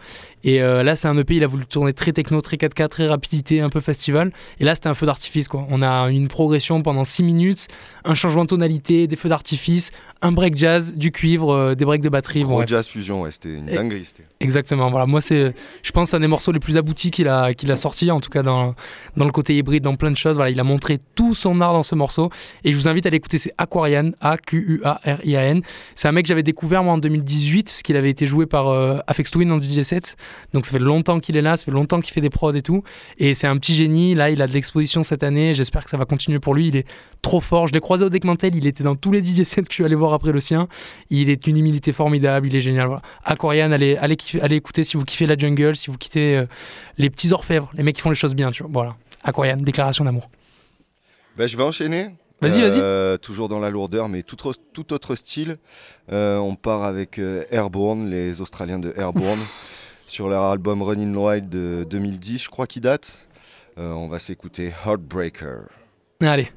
Et euh, là c'est un EP, il a voulu tourner très techno, très 4K, très rapidité, un peu festival. Et là c'était un feu d'artifice quoi. On a une progression pendant 6 minutes, un changement de tonalité, des feux d'artifice, un break jazz, du cuivre, euh, des breaks de batterie. Gros jazz fusion, ouais, c'était une dinguerie. c'était. Exactement, voilà. Moi, c'est, je pense, un des morceaux les plus aboutis qu'il a, qu'il a sorti, en tout cas dans, dans le côté hybride, dans plein de choses. Voilà, il a montré tout son art dans ce morceau. Et je vous invite à l'écouter, c'est Aquarian, A-Q-U-A-R-I-A-N. C'est un mec que j'avais découvert, moi, en 2018, parce qu'il avait été joué par euh, Afex Twin en DJ set. Donc, ça fait longtemps qu'il est là, ça fait longtemps qu'il fait des prods et tout. Et c'est un petit génie. Là, il a de l'exposition cette année. J'espère que ça va continuer pour lui. Il est trop fort. Je l'ai croisé au Deckmantel. Il était dans tous les DJ sets que je suis allé voir après le sien. Il est d'une humilité formidable. Il est génial. Voilà. Aquarian, allez, allez, écouter si vous kiffez la jungle, si vous kiffez euh, les petits orfèvres, les mecs qui font les choses bien, tu vois. Voilà. Aquarian, déclaration d'amour. Ben, je vais enchaîner. Vas-y, vas-y. Euh, Toujours dans la lourdeur, mais tout, autre- tout autre style. Euh, on part avec Airborne, les Australiens de Airborne, sur leur album Running Wild de 2010, je crois qu'il date. On va s'écouter Heartbreaker. Allez.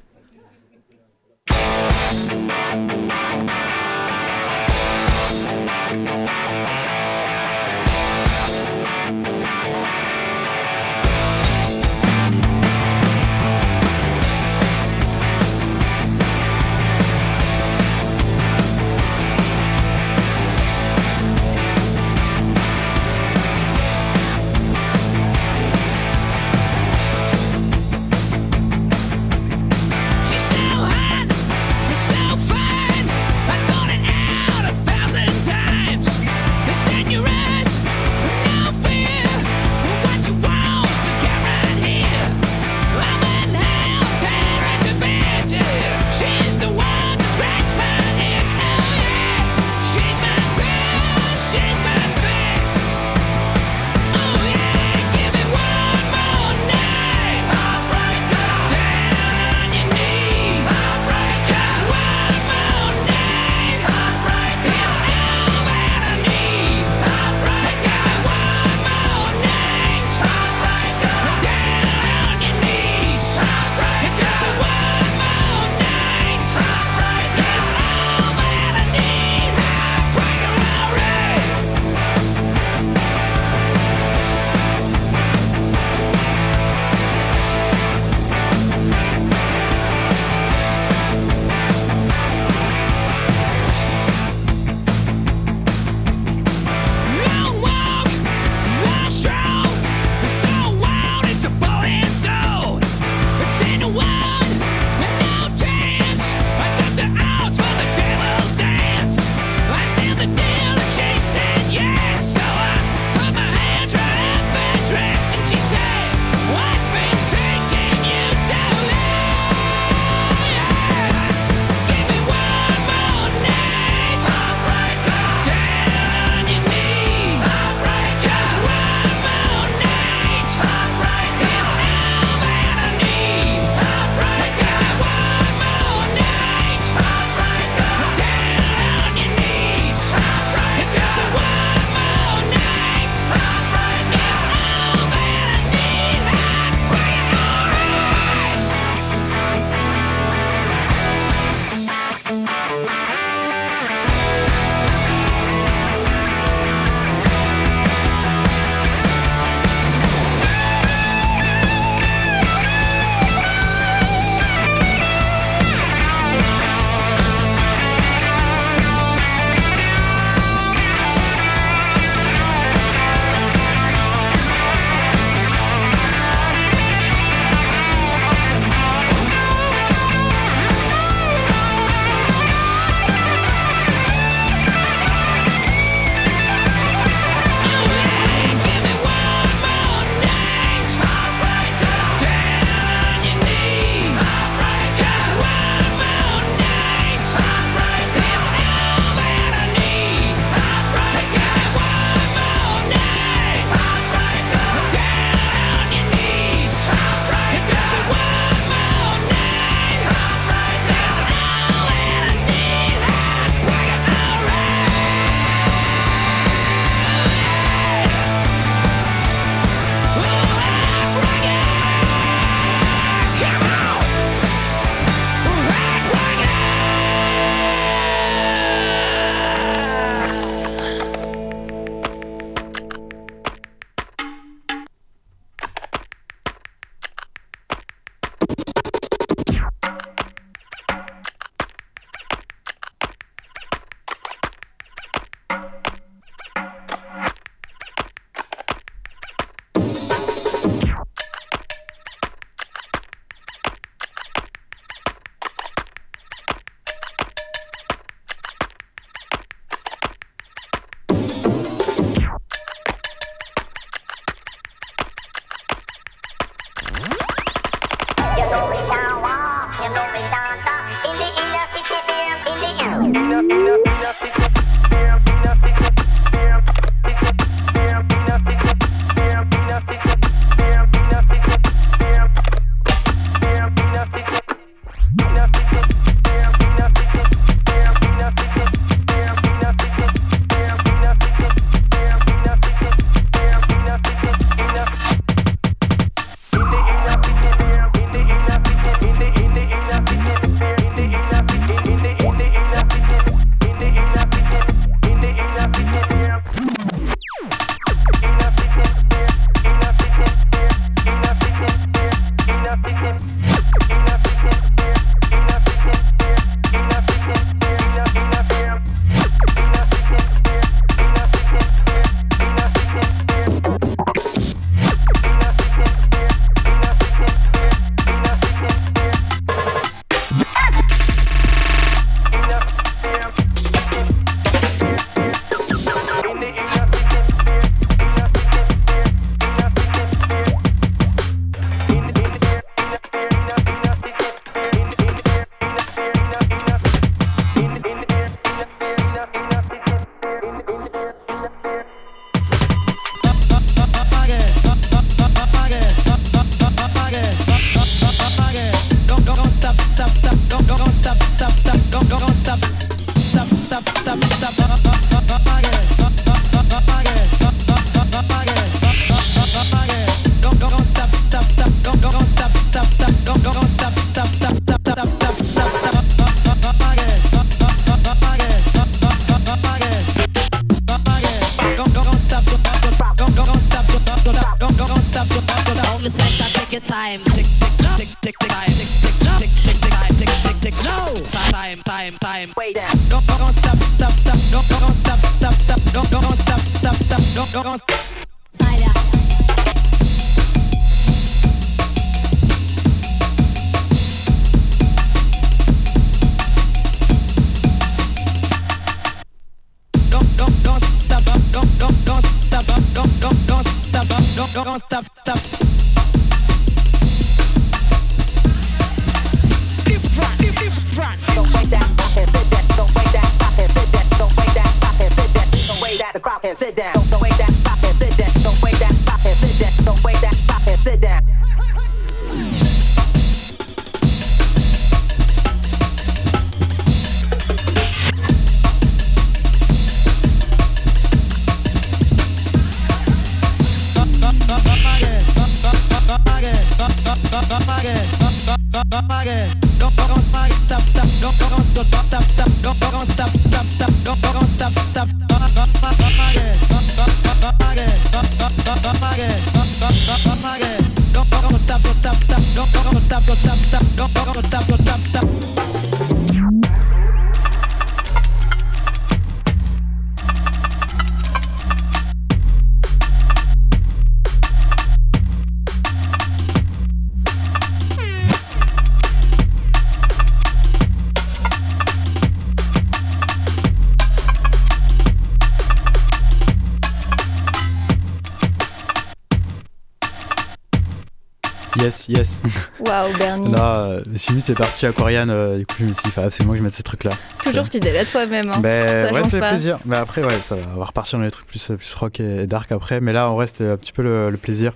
C'est parti Aquarian. euh, du coup, je me suis dit, il faut absolument que je mette ce truc-là. Toujours fidèle à toi-même. Hein. Ben, ouais, ça fait pas. plaisir. Mais après, ouais, ça va, on va repartir dans les trucs plus, plus rock et, et dark après. Mais là, en vrai, c'était un petit peu le, le plaisir.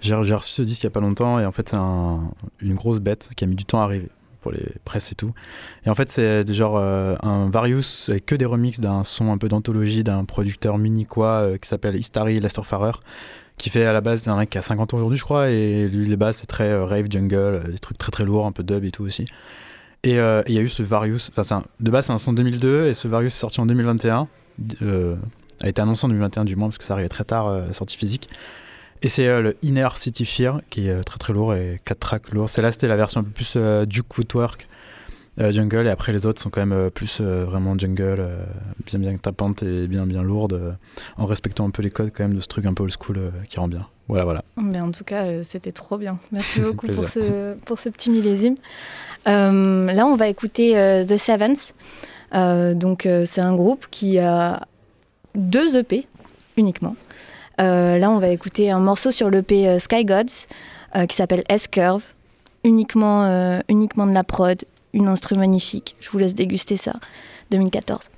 J'ai reçu ce disque il y a pas longtemps et en fait, c'est un- une grosse bête qui a mis du temps à arriver pour les presses et tout. Et en fait, c'est genre euh, un Various avec que des remixes d'un son un peu d'anthologie d'un producteur munichois euh, qui s'appelle Istari Lesterfarer qui fait à la base un mec qui a 50 ans aujourd'hui, je crois. Et lui, les bases, c'est très euh, rave jungle, euh, des trucs très très lourds, un peu dub et tout aussi. Et euh, il y a eu ce Various, enfin de base c'est un son 2002 et ce Various est sorti en 2021, euh, a été annoncé en 2021 du moins parce que ça arrivait très tard la sortie physique. Et c'est le Inner City Fear qui est très très lourd et 4 tracks lourds. C'est là c'était la version un peu plus Duke Footwork jungle et après les autres sont quand même euh, plus euh, vraiment jungle, euh, bien bien tapante et bien bien lourde euh, en respectant un peu les codes quand même de ce truc un peu old school euh, qui rend bien. Voilà voilà. Mais en tout cas, euh, c'était trop bien. Merci beaucoup pour ce, pour ce petit millésime. Euh, là, on va écouter euh, The Sevens. Euh, donc, euh, c'est un groupe qui a deux EP uniquement. Euh, là, on va écouter un morceau sur l'EP euh, Sky Gods euh, qui s'appelle S-Curve. Uniquement, euh, uniquement de la prod, une instru magnifique. Je vous laisse déguster ça. 2014.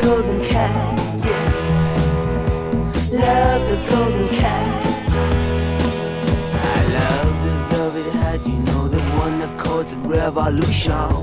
golden cat. Love the golden cat. I love the velvet hat, you know, the one that caused a revolution.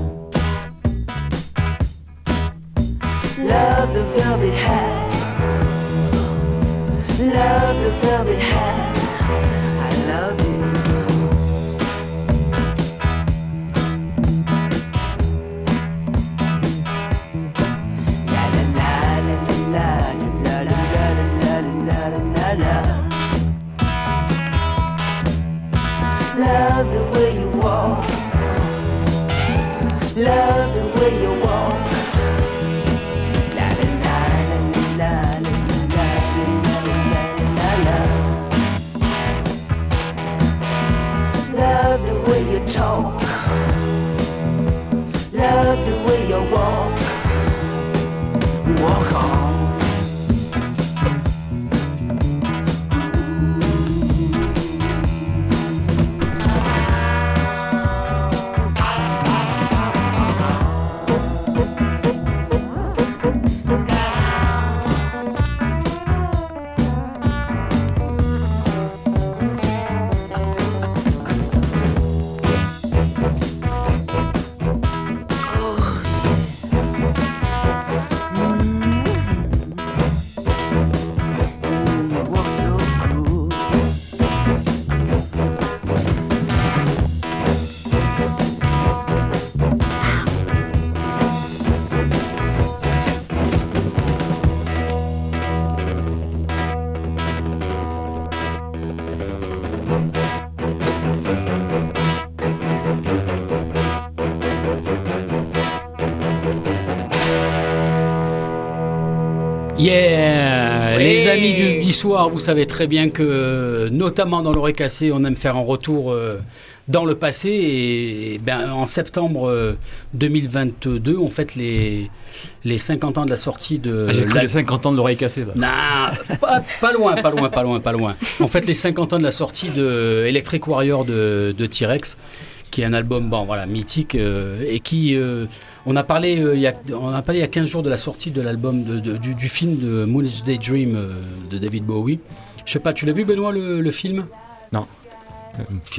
Yeah Oui. Les amis du, du soir, vous savez très bien que, notamment dans l'oreille cassée, on aime faire un retour euh, dans le passé. Et, ben, en septembre euh, 2022, on fête les, les 50 ans de la sortie de. Ah, J'ai cru la- les 50 ans de l'oreille cassée. Là. Non, pas, pas loin, pas loin, pas loin, pas loin. En fait, les 50 ans de la sortie de Electric Warrior de, de T-Rex, qui est un album bon, voilà, mythique euh, et qui. euh, on, a parlé, euh, il y a, on a parlé il y a 15 jours de la sortie de l'album, de, de- du, du film de Moonage Daydream de David Bowie. Je sais pas, tu l'as vu, Benoît, le, le film? Non.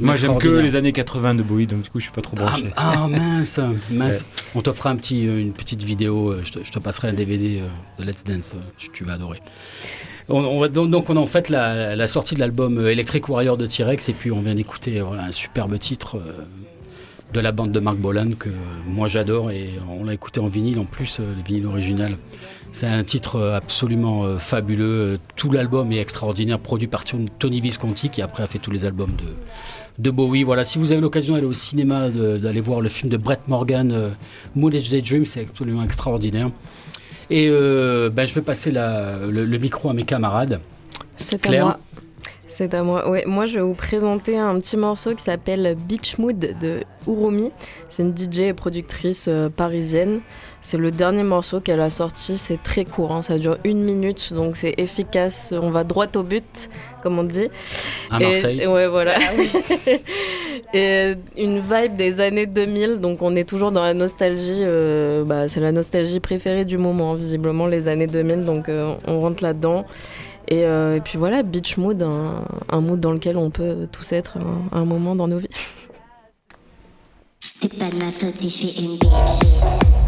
Moi, j'aime que les années 80 de Bowie, donc du coup, je suis pas trop Ah, branché. ah, mince, mince. Ouais. On t'offrera un petit, une petite vidéo. Je te, je te passerai un DVD de Let's Dance. Tu, tu vas adorer. On, on donc, on a en fait la, sortie de l'album euh, Electric Warrior de T-Rex et puis on vient d'écouter euh, un superbe titre euh, de la bande de Mark Bolan que moi j'adore et on l'a écouté en vinyle en plus, le vinyle original. C'est un titre absolument fabuleux. Tout l'album est extraordinaire, produit par Ton- Tony Visconti qui après a fait tous les albums de, de Bowie. Voilà, si vous avez l'occasion d'aller au cinéma, d'aller voir le film de Brett Morgan, euh, Moonage Daydream, c'est absolument extraordinaire. Et euh, ben, je vais passer la- le, le micro à mes camarades. C'est à moi. C'est à moi. Ouais, moi, je vais vous présenter un petit morceau qui s'appelle Beach Mood de Urumi. C'est une DJ et productrice euh, parisienne. C'est le dernier morceau qu'elle a sorti. C'est très court, hein, ça dure une minute, donc c'est efficace. On va droit au but, comme on dit. À Et- Marseille. ouais, voilà. et une vibe des années 2000, donc on est toujours dans la nostalgie. euh, bah, c'est la nostalgie préférée du moment, visiblement, les années 2000, donc euh, on rentre là-dedans. Et, euh, et puis voilà, beach mood, un, un mood dans lequel on peut tous être à un, à un moment dans nos vies. C'est pas de ma faute si je suis une bitch.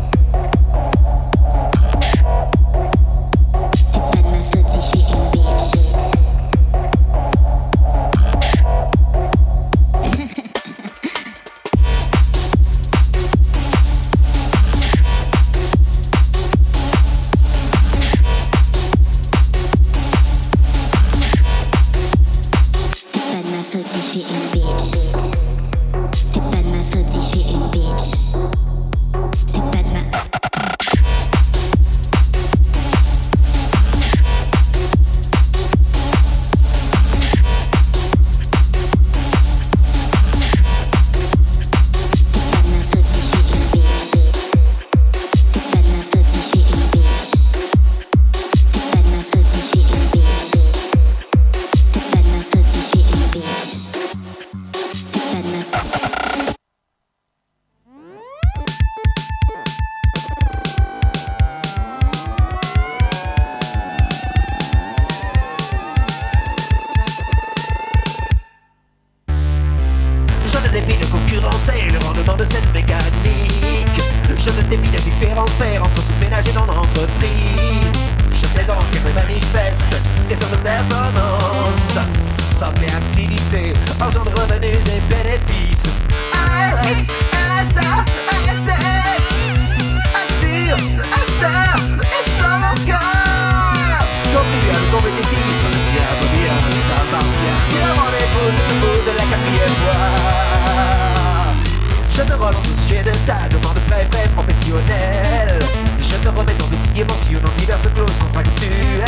Dossier mentionnant diverses clauses contractuelles.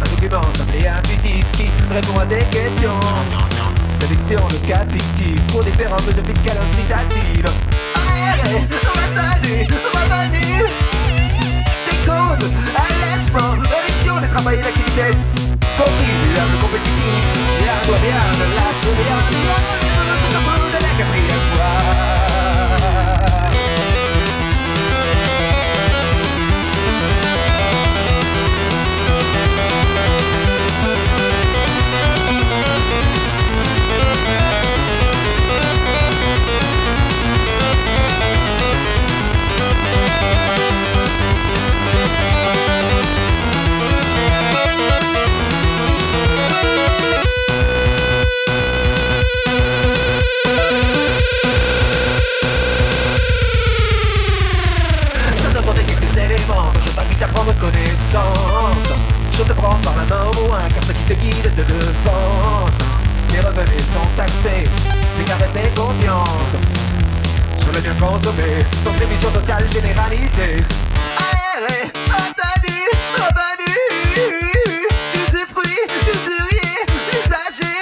Un document simple et intuitif qui répond à tes questions. Sélection de cas fictifs pour. Décompte, allègement, réduction des travail et l'activité. Contribuable compétitif, bien, ne lâche rien. Je te prends par la main au moins car ce qui te guide te devance Tes revenus sont taxés, déclaré fait confiance. Je veux bien consommer, contribution sociale généralisée Aéré, attendu, revenu Usufruit, usurier, usager.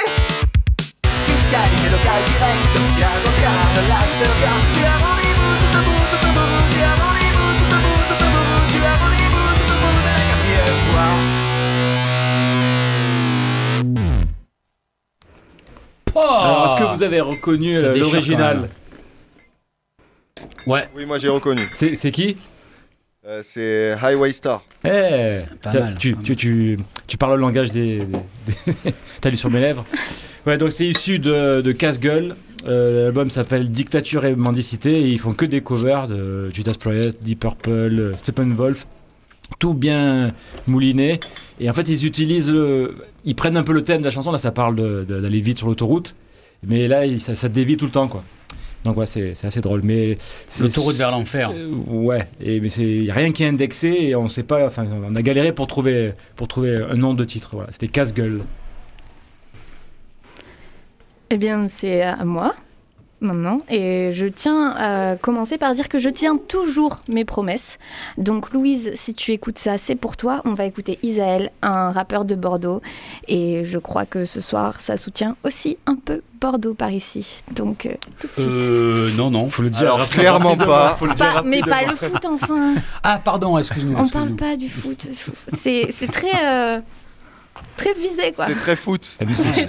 Fiscalité locale directe, viens, regarde, lâche rien Tu as rendez-vous vous avez reconnu Ça euh, déchire l'original Ouais. Oui, moi j'ai reconnu. C'est c'est qui? Euh, c'est Highway Star. Eh, Pas tiens, mal, tu, pas tu, tu, tu parles le langage des. des- T'as lu sur mes lèvres. Ouais, donc c'est issu de, de Casse-Gueule. Euh, L'album s'appelle Dictature et Mendicité et ils font que des covers de Judas Priest, Deep Purple, euh, Steppenwolf. Tout bien mouliné. Et en fait, ils utilisent. le- Ils prennent un peu le thème de la chanson. Là, ça parle de- de- d'aller vite sur l'autoroute. Mais là, il- ça, ça dévie tout le temps, quoi. Donc, ouais, c'est c'est assez drôle. Mais c'est- L'autoroute vers l'enfer. euh, ouais, et, mais c'est y a rien qui est indexé et on sait pas. Enfin, on a galéré pour trouver pour trouver un nom de titre. Voilà, c'était casse-gueule. Eh bien, c'est à moi maintenant. Et je tiens à commencer par dire que je tiens toujours mes promesses. Donc, Louise, si tu écoutes ça, c'est pour toi. On va écouter Isaël, un rappeur de Bordeaux. Et je crois que ce soir, ça soutient aussi un peu Bordeaux par ici. Donc, euh, tout de suite. Euh, non, non. Faut le dire Alors, clairement pas. faut le dire Pas- mais pas le foot, enfin. Ah, pardon, excuse-nous. On excuse-nous. parle pas du foot. C'est c'est très, euh, très visé, quoi. C'est très foot. Ah,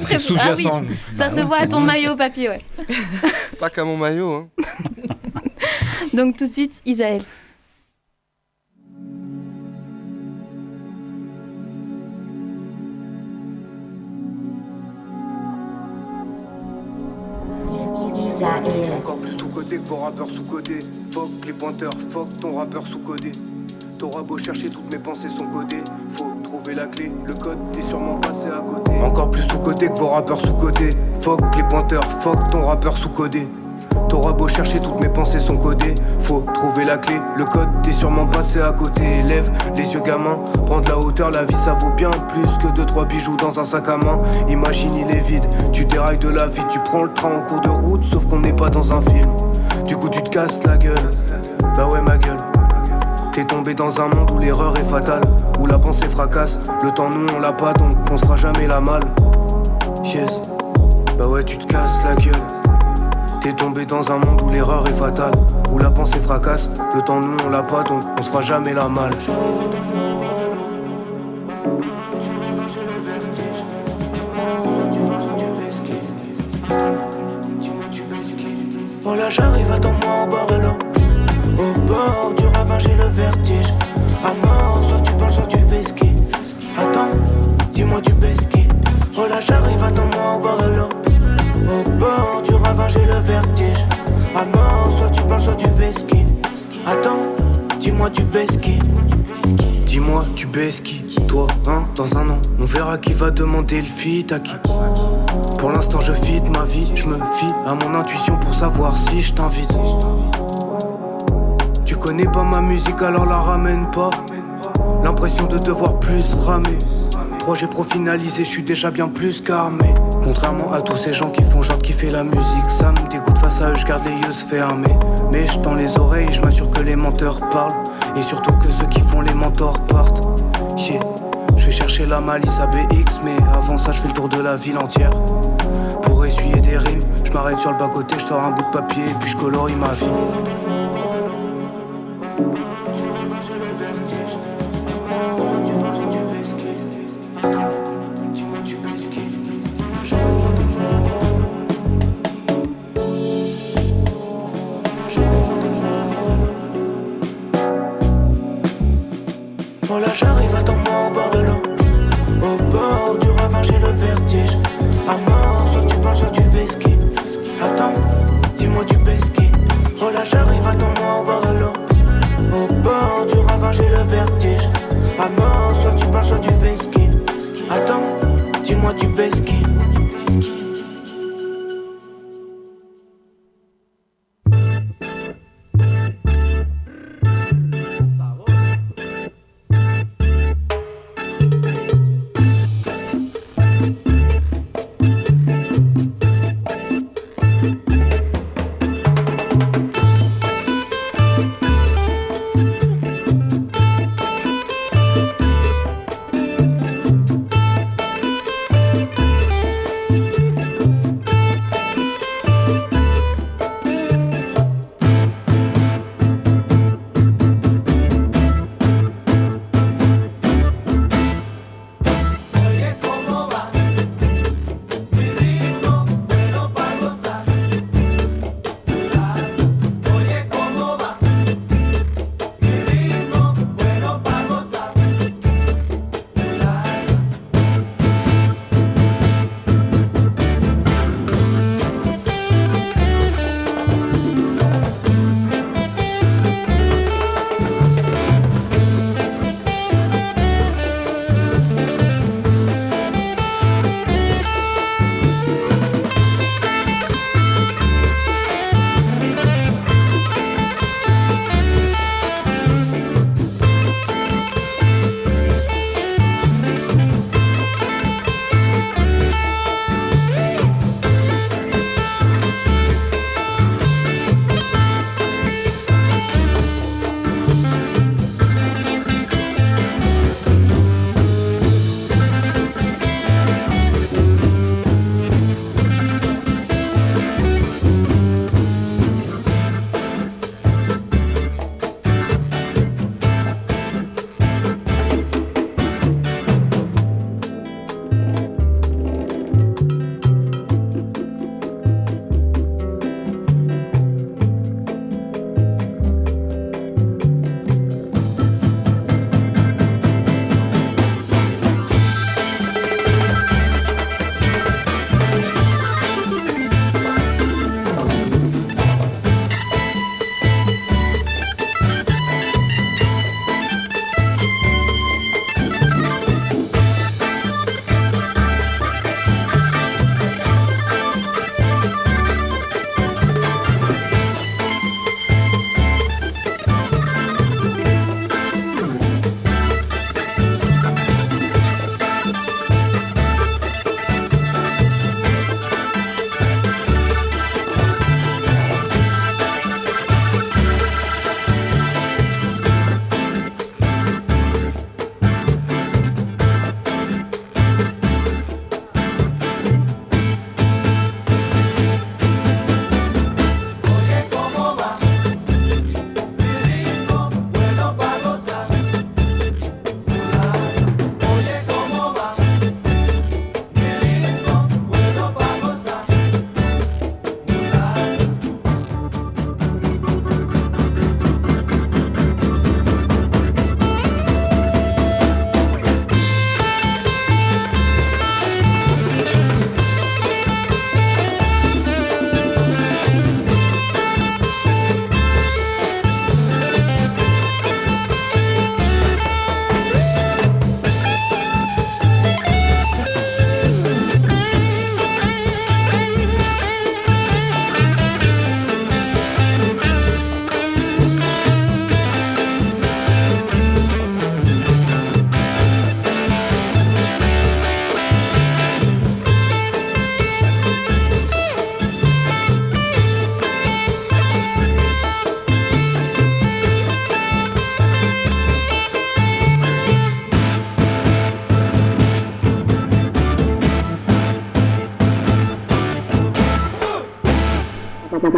c'est- sous-jacent. ah oui, Ça Bah se voit à ton maillot, papy, ouais. Pas qu'à mon maillot. Hein. Donc tout de suite, Isaël. Encore plus sous-côté que vos rappeurs sous-codés. Fuck les pointeurs, fuck ton rappeur sous-codé. T'auras beau chercher, toutes mes pensées sont codées. Faut le code, t'es sûrement passé à côté. Encore plus sous-côté que vos rappeurs sous-codés. Fuck les pointeurs, fuck ton rappeur sous-codé. T'auras beau chercher, toutes mes pensées sont codées. Faut trouver la clé, le code, t'es sûrement passé à côté. Lève les yeux gamin, prendre la hauteur, la vie ça vaut bien plus que 2-3 bijoux dans un sac à main. Imagine il est vide, tu dérailles de la vie, tu prends le train en cours de route, sauf qu'on n'est pas dans un film. Du coup, tu te casses la gueule, bah ouais, ma gueule. T'es tombé dans un monde où l'erreur est fatale, où la pensée fracasse. Le temps, nous, on l'a pas, donc on sera jamais la mal. Yes, bah ouais, tu te casses la gueule. T'es tombé dans un monde où l'erreur est fatale, où la pensée fracasse. Le temps, nous, on l'a pas, donc on se fera jamais la mal. Voilà, j'arrive, attends-moi au bord de l'eau. Au bord du ravin, j'ai le vertige. À mort, soit tu parles, soit tu fais ski. Attends, dis-moi, tu Oh là, j'arrive, attends-moi au bord de l'eau. Au bord du ravin, j'ai le vertige. À mort, soit tu parles, soit tu fais ski. Attends, dis-moi, tu qui Dis-moi, tu qui Toi, hein, dans un an, on verra qui va demander le feat à qui. Pour l'instant, je fit ma vie, je me fie à mon intuition pour savoir si je t'invite. Connais pas ma musique, alors la ramène pas. L'impression de devoir plus ramer. 3G pro finalisé, je suis déjà bien plus qu'armé. Contrairement à tous ces gens qui font genre de kiffer la musique, ça me dégoûte face à eux, je garde les yeux fermés. Mais je tends les oreilles, je m'assure que les menteurs parlent. Et surtout que ceux qui font les mentors partent. Yeah. Je vais chercher la malice à BX, mais avant ça, je fais le tour de la ville entière. Pour essuyer des rimes, je m'arrête sur le bas-côté, je sors un bout de papier et puis je colorie ma vie. Voilà,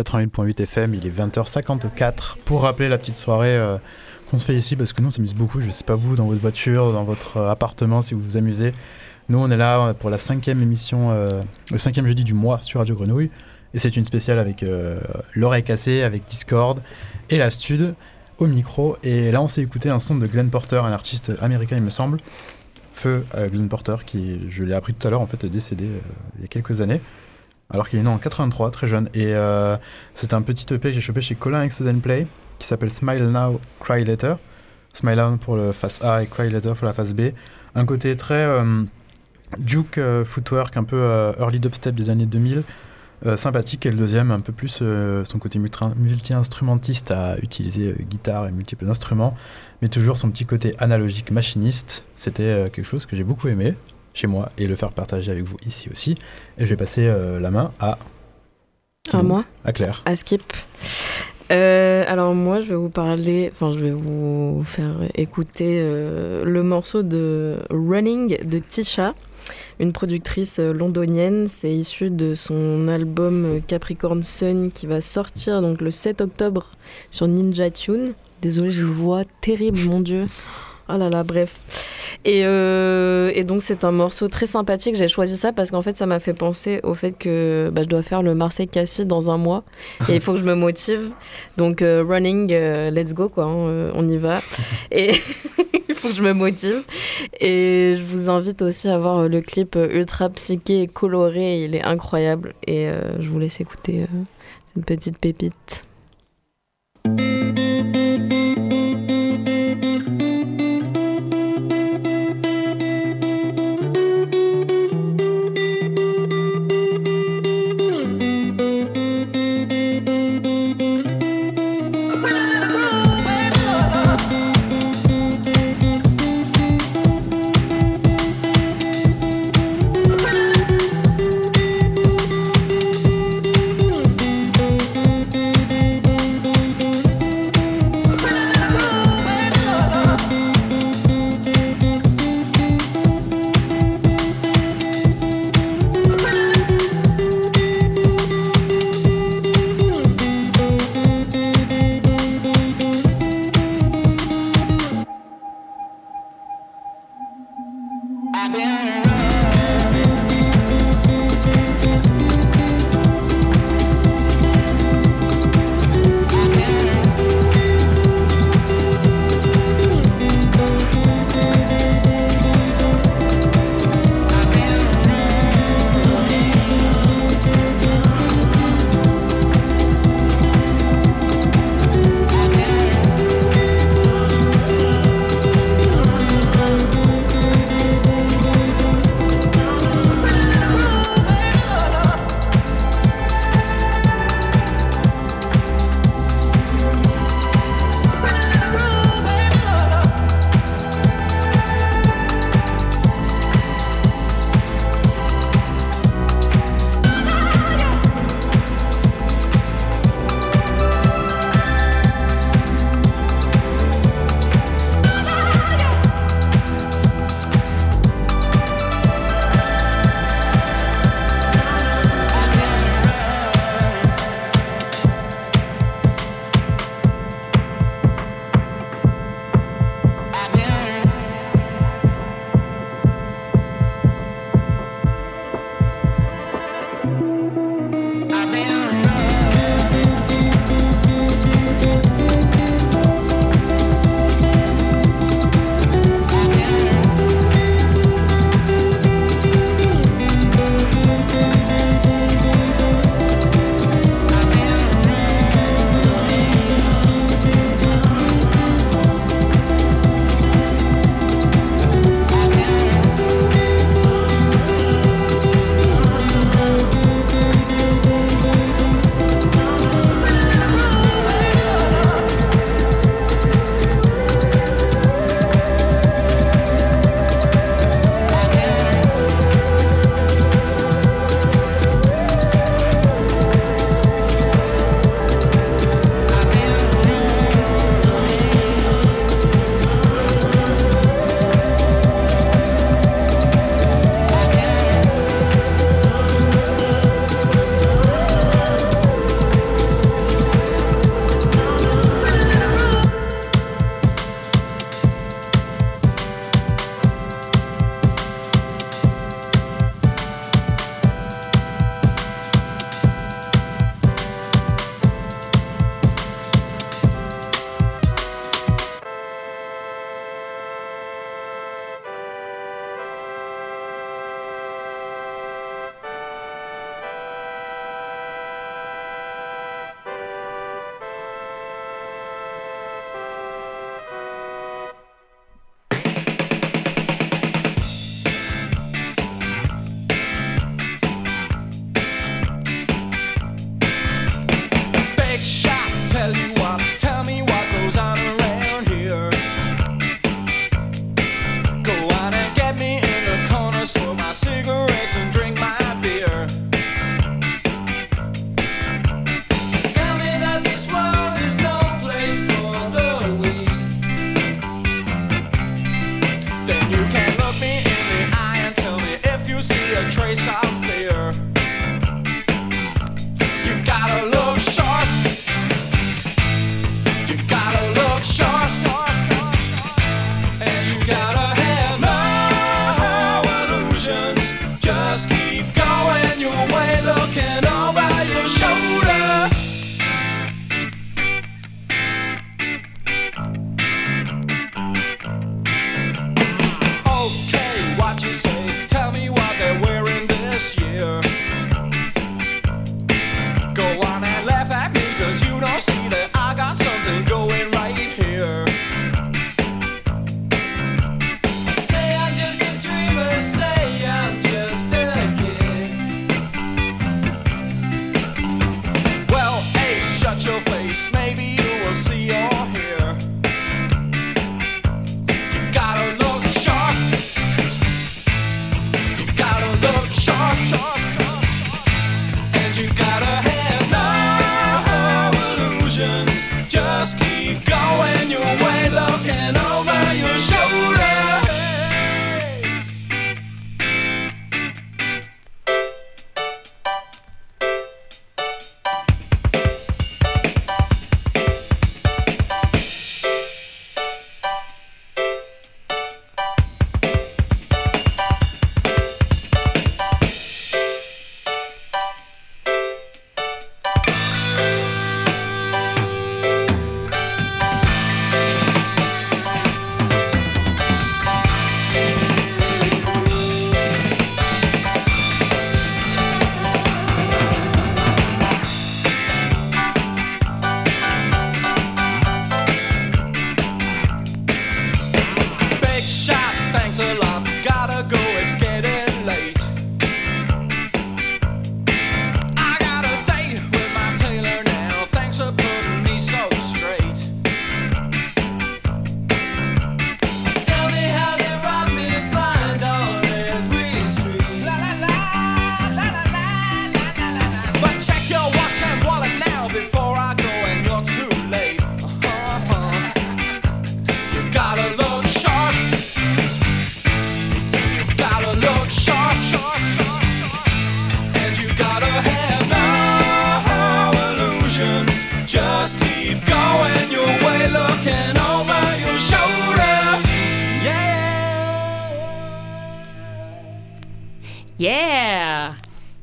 88.8 FM, il est 20h54. Pour rappeler la petite soirée euh, qu'on se fait ici, parce que nous on s'amuse beaucoup, je sais pas vous, dans votre voiture, dans votre euh, appartement, si vous vous amusez. Nous on est là euh, pour la cinquième émission, le cinquième jeudi du mois sur Radio Grenouille. Et c'est une spéciale avec l'oreille cassée, avec Discord et la Stud au micro. Et là on s'est écouté un son de Glenn Porter, un artiste américain il me semble. Feu Glenn Porter, qui, je l'ai appris tout à l'heure, en fait, est décédé il y a quelques années. Alors qu'il est né en 83, très jeune. Et euh, c'est un petit EP que j'ai chopé chez Colin Excellent Play, qui s'appelle Smile Now, Cry Later. Smile Now pour le face A et Cry Later pour la face B. Un côté très euh, Duke euh, footwork, un peu euh, early dubstep des années 2000. euh, sympathique et le deuxième un peu plus euh, son côté multi- multi-instrumentiste à utiliser euh, guitare et multiples instruments mais toujours son petit côté analogique machiniste c'était euh, quelque chose que j'ai beaucoup aimé chez moi et le faire partager avec vous ici aussi et je vais passer euh, la main à À moi à Claire À Skip. Euh, alors moi, je vais vous parler, enfin, je vais vous faire écouter euh, le morceau de Running de Tisha, une productrice londonienne. C'est issu de son album Capricorn Sun qui va sortir donc le 7 octobre sur Ninja Tune. Désolée, je vois terrible, mon dieu. Oh là là, bref. Et, euh, et donc c'est un morceau très sympathique. J'ai choisi ça parce qu'en fait ça m'a fait penser au fait que bah, je dois faire le Marseille-Cassis dans un mois et il faut que je me motive. Donc euh, running, euh, let's go quoi, hein, euh, on y va. Et il faut que je me motive. Et je vous invite aussi à voir le clip ultra psyché et coloré. Il est incroyable et je vous laisse écouter cette petite pépite.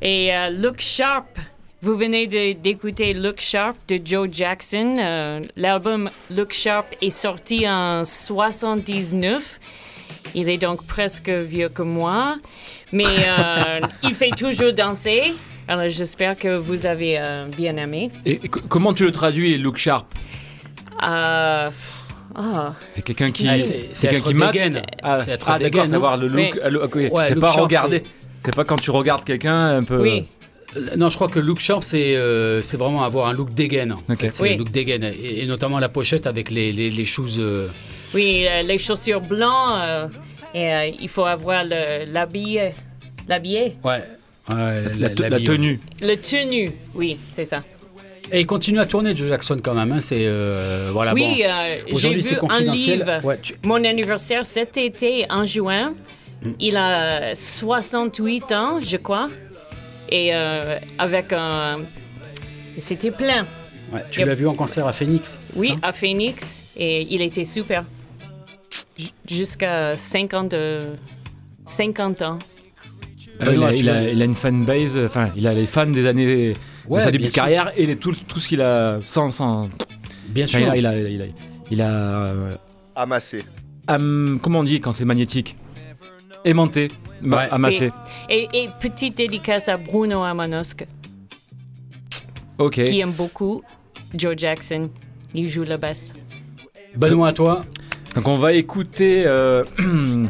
Et euh, Look Sharp. Vous venez de- d'écouter Look Sharp de Joe Jackson. Euh, L'album Look Sharp est sorti en 79. Il est donc presque vieux que moi. Mais euh, il fait toujours danser. Alors j'espère que vous avez euh, bien aimé. Et co- comment tu le traduis, look sharp? Euh, ah. C'est quelqu'un qui, Ah, c'est- c'est quelqu'un qui mate. Ah, C'est être ah, d'accord, savoir le look. Mais- Ouais, c'est look pas regarder. C'est- pas quand tu regardes quelqu'un un peu. Oui. Euh, Non, je crois que look sharp, c'est euh, c'est vraiment avoir un look dégaine. en fait. C'est Oui. le look dégaine. Et, et notamment la pochette avec les, les, les shoes. euh, Oui, euh, les chaussures blancs. euh, et euh, il faut avoir l'habillé. L'habillé? Ouais. ouais, La- la l'habillé, tenue. Le tenue, oui, c'est ça. Et il continue à tourner, Joe Jackson, quand même. hein, C'est. euh, voilà, oui, bon. euh, j'ai Aujourd'hui, vu c'est un livre. Ouais, tu- Mon anniversaire cet été, en juin. Il a 68 ans, je crois. Et euh, avec un. C'était plein. ouais, tu l'as vu en concert à Phoenix Oui, ça? À Phoenix. Et il était super. Jusqu'à 50, euh, 50 ans. Euh, il, a, tu il a- vois. il a une fanbase, enfin, il a les fans des années Ouais, de sa début de sûr. carrière et les- tout, tout ce qu'il a sans. sans... Bien Enfin, sûr. Il a. Il a, il a, il a, euh, Amassé. am- comment on dit quand c'est magnétique? Aimanté, Ouais. amassé. Et, et petite dédicace à Bruno Amanosque, Ok. qui aime beaucoup Joe Jackson. Il joue la basse. Benoît, à toi. Donc on va écouter. euh,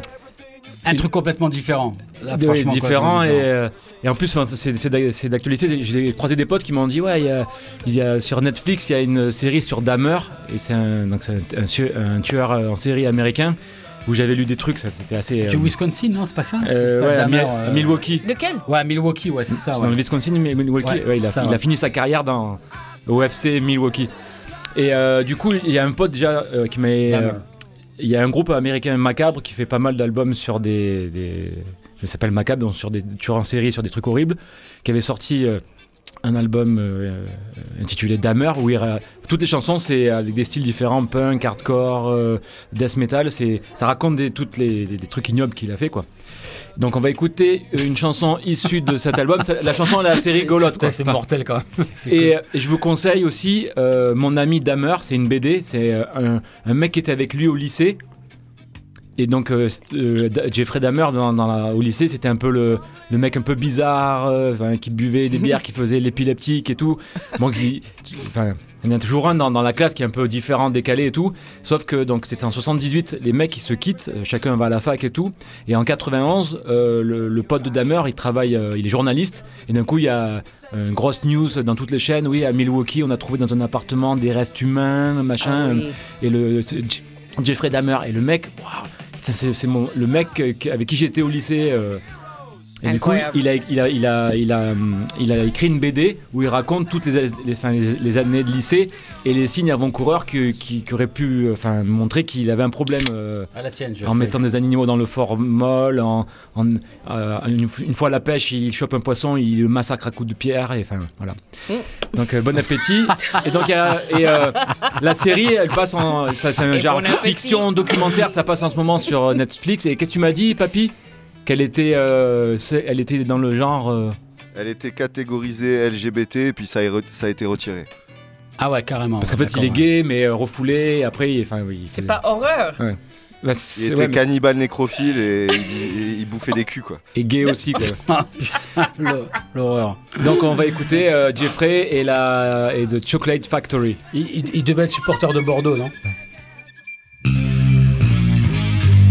Un truc complètement différent. Là, Oui, franchement, différent complètement et, différent. euh, et en plus enfin, c'est c'est d'ac- c'est d'actualité j'ai croisé des potes qui m'ont dit ouais il y a, y a- sur Netflix il y a une série sur Dahmer et c'est un, donc c'est un, un su- un tueur en série américain où j'avais lu des trucs ça c'était assez Du euh, Wisconsin, non, c'est pas ça euh, C'est pas ouais, Mi- euh, à Milwaukee Lequel Ouais, Milwaukee, ouais, c'est ça. Ouais. dans le Wisconsin mais Milwaukee Ouais, ouais, il, a, ça, il ouais. a fini sa carrière dans au FC Milwaukee et euh, du coup il y a un pote déjà euh, qui m'a il y a un groupe américain macabre qui fait pas mal d'albums sur des, des, il s'appelle Macabre, donc sur des tueurs en série, sur des trucs horribles, qui avait sorti euh, un album euh, euh, intitulé Dammer, où il toutes les chansons, c'est avec des styles différents, punk, hardcore, euh, death metal, c'est, ça raconte des, toutes les, des, des trucs ignobles qu'il a fait, quoi. Donc on va écouter une chanson issue de cet album. La chanson elle est assez rigolote. c'est mortel, quand même. Et, cool. et je vous conseille aussi euh, Mon ami Damer, c'est une BD. C'est un, un mec qui était avec lui au lycée. Et donc euh, euh, Jeffrey Dahmer dans, dans la- au lycée, c'était un peu le, le mec un peu bizarre, euh, qui buvait des bières, qui faisait l'épileptique et tout. Bon, qui, enfin, il y en a toujours un dans, dans la classe qui est un peu différent, décalé et tout. Sauf que donc c'était en 78, les mecs ils se quittent, chacun va à la fac et tout. Et en 91, euh, le, le pote de Dahmer, il travaille, il est journaliste. Et d'un coup, il y a une grosse news dans toutes les chaînes. Oui, à Milwaukee, on a trouvé dans un appartement des restes humains, machin. Ah oui. Et le Jeffrey Dahmer et le mec, waouh, c'est mon le mec euh, avec qui j'étais au lycée. Et du coup, il a, il, a, il, a, il, a, il a écrit une BD où il raconte toutes les, les, enfin, les, les années de lycée et les signes avant-coureurs qui, qui, qui auraient pu enfin, montrer qu'il avait un problème euh, À la tienne, je en mettant des animaux dans le formol. En, en, euh, une, une fois à la pêche, il chope un poisson, il le massacre à coups de pierre. Et, enfin, voilà. Donc euh, bon appétit. et donc et, euh, la série, elle passe en, c'est un genre bon fiction documentaire. Ça passe en ce moment sur Netflix. Et qu'est-ce que tu m'as dit, papy? Qu'elle était, euh, elle était dans le genre. euh, Elle était catégorisée LGBT et puis ça a, re- ça a été retiré. Ah ouais, carrément. parce qu'en fait, il est gay, mais euh, refoulé. et Après, enfin, oui. C'est pas horreur. Ouais. Bah, Il était ouais, cannibale nécrophile et il, il- il bouffait des culs quoi. Et gay aussi, quoi. Ah, l'horreur. Donc on va écouter euh, Jeffrey et, la, et The Chocolate Factory. Il, il- il devait être supporter de Bordeaux, non?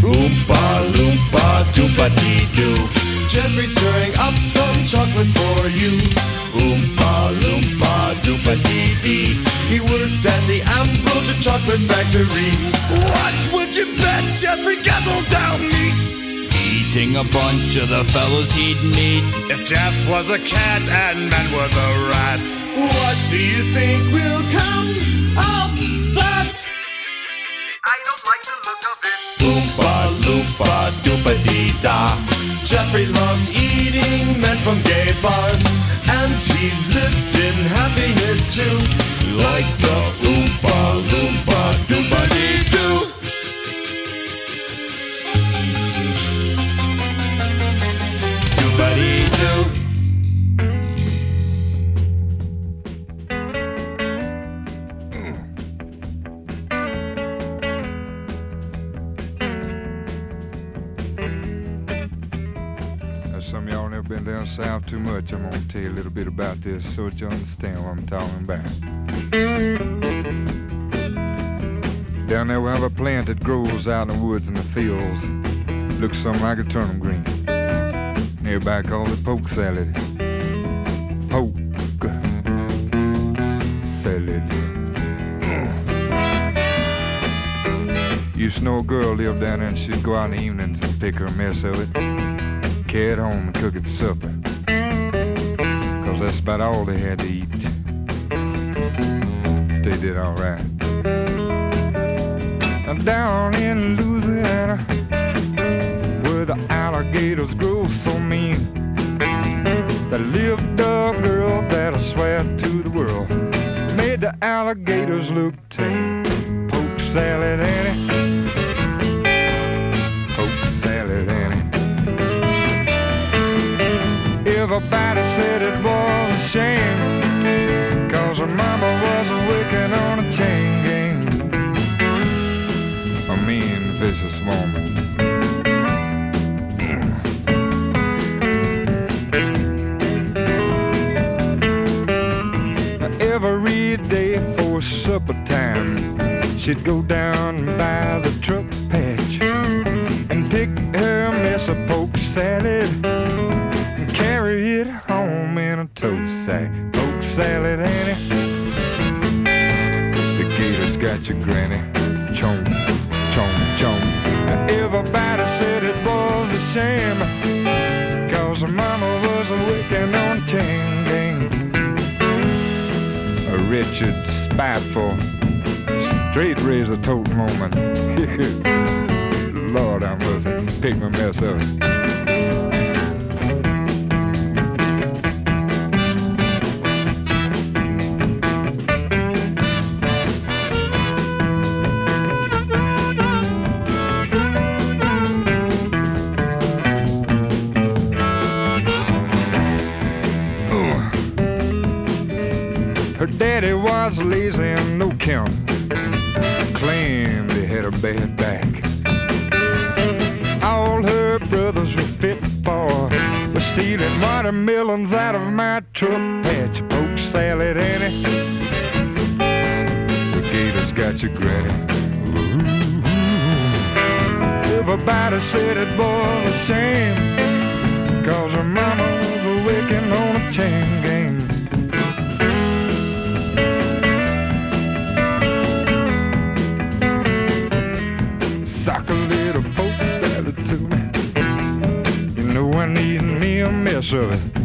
Oompa loompa doopa dee doo. Jeffrey's stirring up some chocolate for you. Oompa loompa doopa dee dee. He worked at the Ambrosia Chocolate Factory. What would you bet Jeffrey guzzled down meat? Eating a bunch of the fellas he'd meet. If Jeff was a cat and men were the rats, what do you think will come of that? I don't like that? Oompa loompa doopa dee da. Jeffrey loved eating men from gay bars, and he lived in happiness too. Like the Oompa loompa doopa dee doo. Down south too much. I'm gonna tell you a little bit about this so that you understand what I'm talking about. Down there we have a plant that grows out in the woods and the fields. Looks something like a turnip green. Nearby called it poke salad. Poke salad. Used to know a girl lived down there and she'd go out in the evenings and pick her mess of it it home and cook it for supper. Cause that's about all they had to eat. They did alright. Now down in Louisiana, where the alligators grow so mean, there lived a girl that I swear to the world made the alligators look tame. Poke salad. Poke Everybody said it was a shame Cause her mama was working on a chain gang. A mean, vicious woman. Every day for supper time She'd go down by the truck patch And pick her mess of poke salad sack. Poke salad, Annie. The gators got your granny. Chom, chom, chom. Now Everybody said it was a shame. Cause her mama was on a chain gang. A wretched, spiteful, straight razor tote moment. Lord, I must pick my mess up. Was lazy and no count. Claimed he had a bad back. All her brothers were fit for was stealing watermelons out of my truck patch. Poke salad, Annie. The gators got your granny. Everybody said it was a shame. Cause her mama was a wicking on a chain gang. service.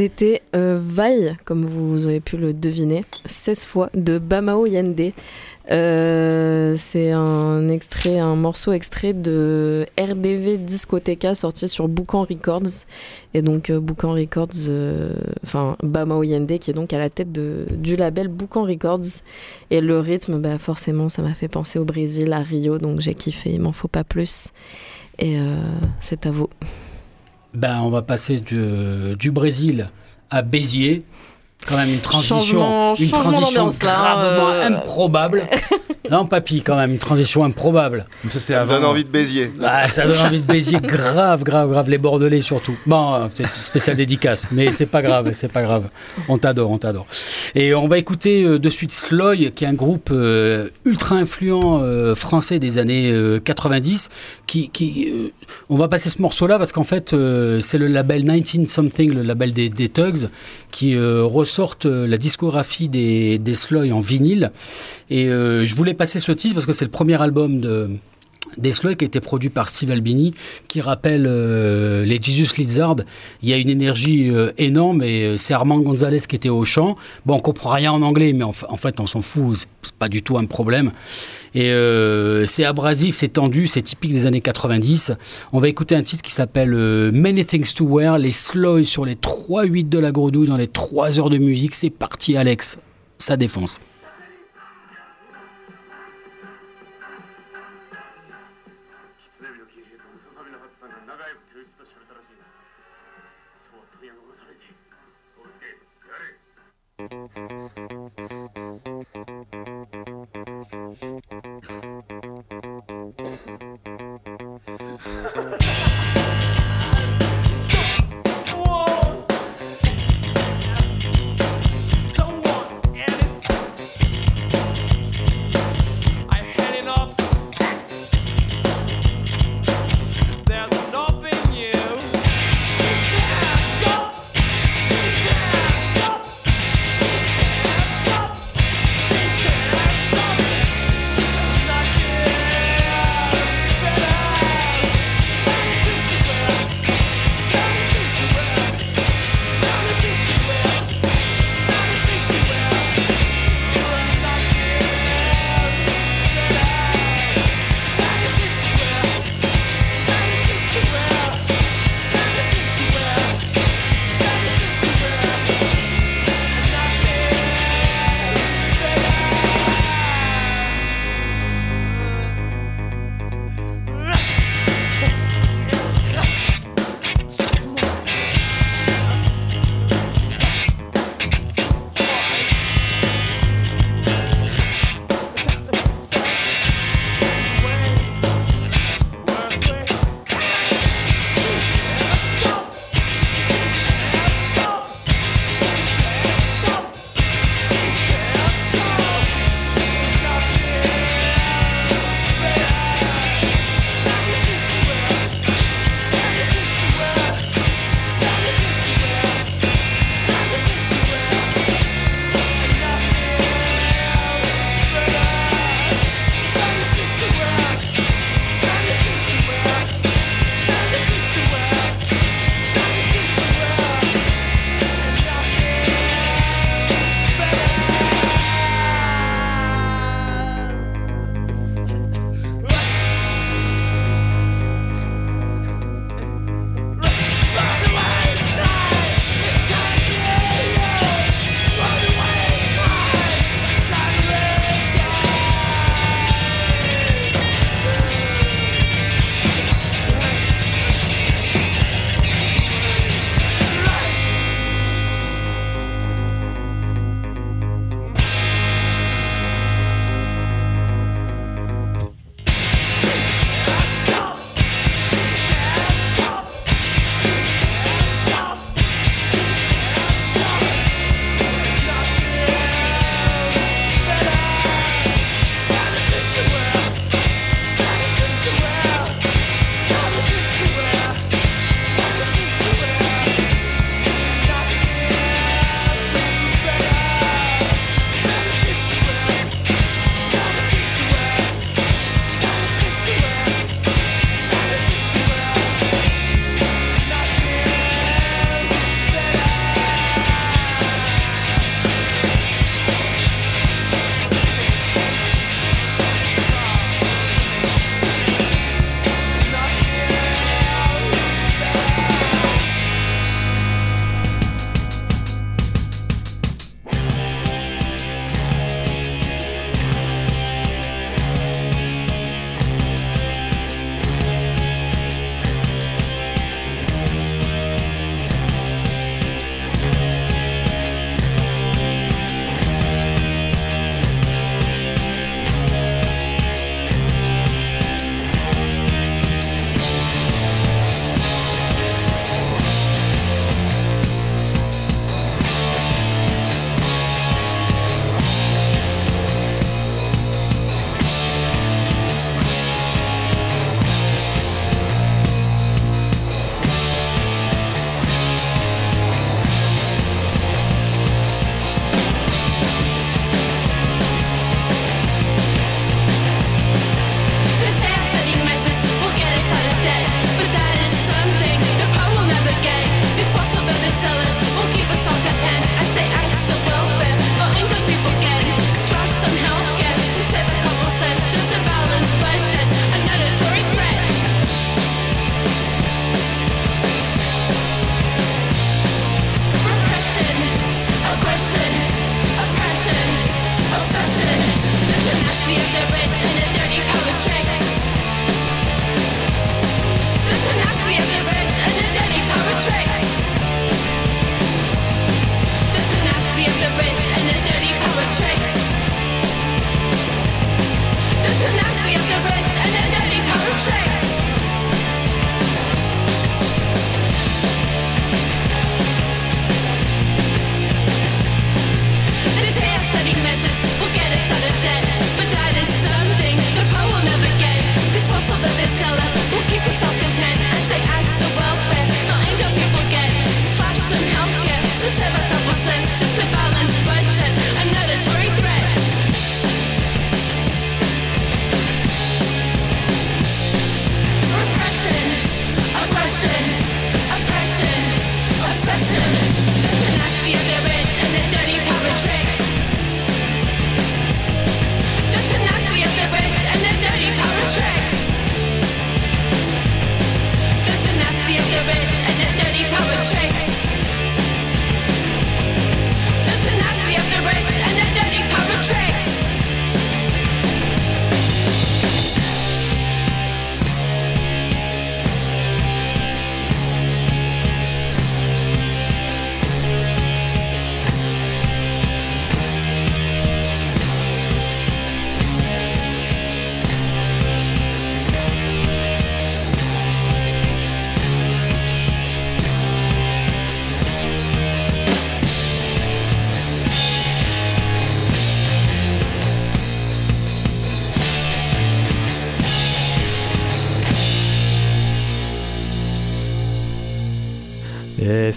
C'était euh, Vaille, comme vous avez pu le deviner, 16 fois, de Bamao Yende. Euh, c'est un extrait, un morceau extrait de RDV Discoteca sorti sur Boucan Records. Et donc euh, Boucan Records, euh, enfin Bamao Yende qui est donc à la tête du label Boucan Records. Et le rythme, bah, forcément, ça m'a fait penser au Brésil, à Rio, donc j'ai kiffé, il m'en faut pas plus. Et c'est à vous. Ben, on va passer du, du Brésil à Béziers. Quand même une transition, Changement- une changement transition là, gravement euh. improbable. non, papy, quand même, une transition improbable. Ça, c'est Ça donne envie de Béziers. Ah, ça donne envie de Béziers, grave, grave, grave. Les Bordelais surtout. Bon, euh, c'est une spéciale dédicace, mais c'est pas grave, c'est pas grave. On t'adore, on t'adore. Et on va écouter euh, de suite Sloy, qui est un groupe euh, ultra influent euh, français des années euh, 90. Qui, qui, euh, on va passer ce morceau-là parce qu'en fait, euh, c'est le label 19 Something, le label des, Tugs, qui euh, ressortent euh, la discographie des, des Sloy en vinyle. Et euh, je voulais passer ce titre parce que c'est le premier album de Slow qui a été produit par Steve Albini, qui rappelle euh, les Jesus Lizard. Il y a une énergie euh, énorme et euh, c'est Armand Gonzalez qui était au chant. Bon, on comprend rien en anglais, mais en, fa- en fait, on s'en fout, c'est pas du tout un problème. Et c'est abrasif, c'est tendu, c'est typique des années 90. On va écouter un titre qui s'appelle Many Things to Wear, les slows sur les 3-8 de la grenouille dans les 3 heures de musique. C'est parti, Alex. Ça défonce.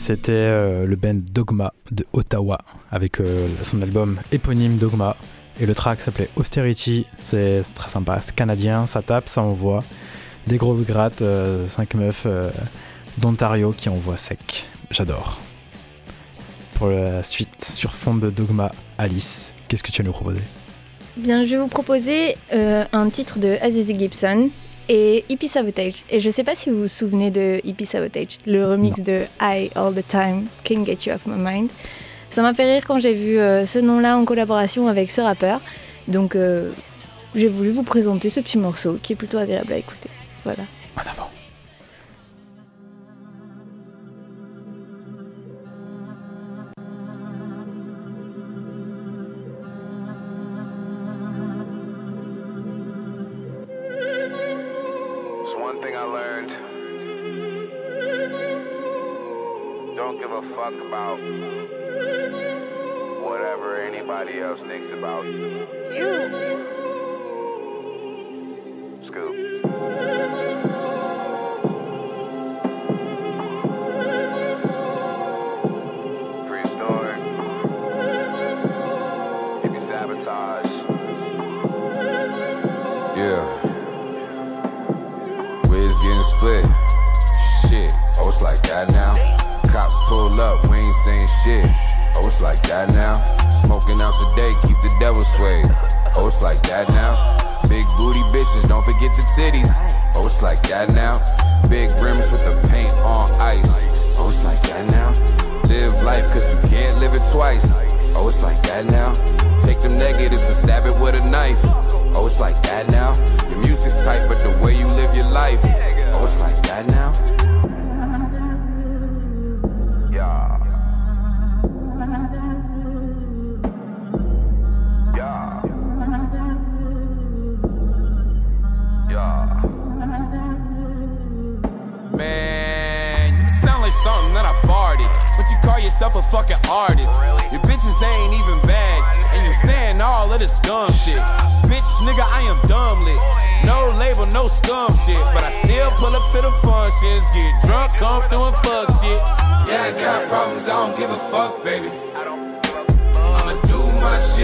C'était euh, le band Dogma de Ottawa avec euh, son album éponyme Dogma. Et le track s'appelait Austerity. C'est très sympa, c'est canadien, ça tape, ça envoie. Des grosses grattes, euh, 5 meufs euh, d'Ontario qui envoient sec. J'adore. Pour la suite, sur fond de Dogma, Alice, qu'est-ce que tu as nous proposer? Bien, je vais vous proposer un titre de Aziz Gibson et Hippie Sabotage. Et je sais pas si vous vous souvenez de Hippie Sabotage, le remix de I All the Time, Can't Get You Off My Mind. Ça m'a fait rire quand j'ai vu euh, ce nom-là en collaboration avec ce rappeur. Donc euh, j'ai voulu vous présenter ce petit morceau qui est plutôt agréable à écouter. Voilà.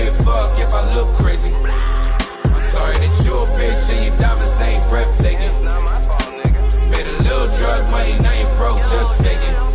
give fuck if I look crazy. I'm sorry that you a bitch and your diamonds ain't breathtaking. Made a little drug money, now you broke just faking.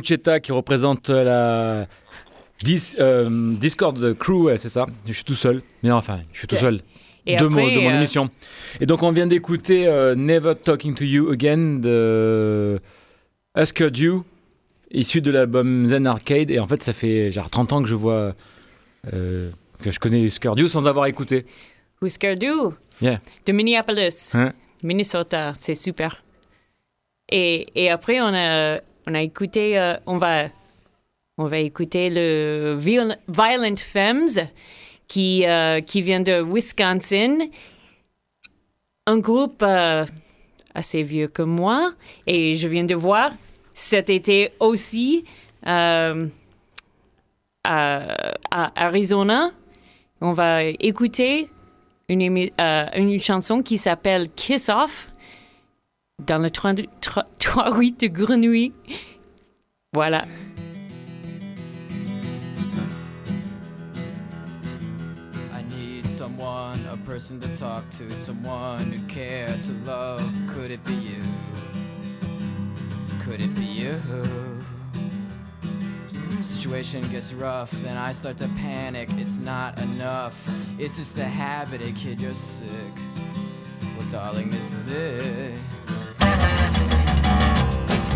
Mucheta qui représente euh, la Dis- euh, Discord Crew, c'est ça. Je suis tout seul. Mais enfin, je suis tout seul. Et de, après, mon, de mon euh, émission. Et donc, on vient d'écouter euh, Never Talking to You Again de Husker Du, issu de l'album Zen Arcade. Et en fait, ça fait genre 30 ans que je vois. euh, que je connais Husker Du sans avoir écouté. Whisker Du Yeah. de Minneapolis, Hein? Minnesota, c'est super. Et, et après, on a, on a écouté, euh, on, va, on va écouter le Viol- Violent Femmes qui, euh, qui vient de Wisconsin. Un groupe euh, assez vieux que moi. Et je viens de voir cet été aussi à, à Arizona. On va écouter une, une chanson qui s'appelle Kiss Off dans le 3-8 de Grenouille. Voilà. I need someone, a person to talk to, someone who care to love. Could it be you? Could it be you? Situation gets rough, then I start to panic. It's not enough. It's just a habit, a kid, you're sick. Well, darling, this is it.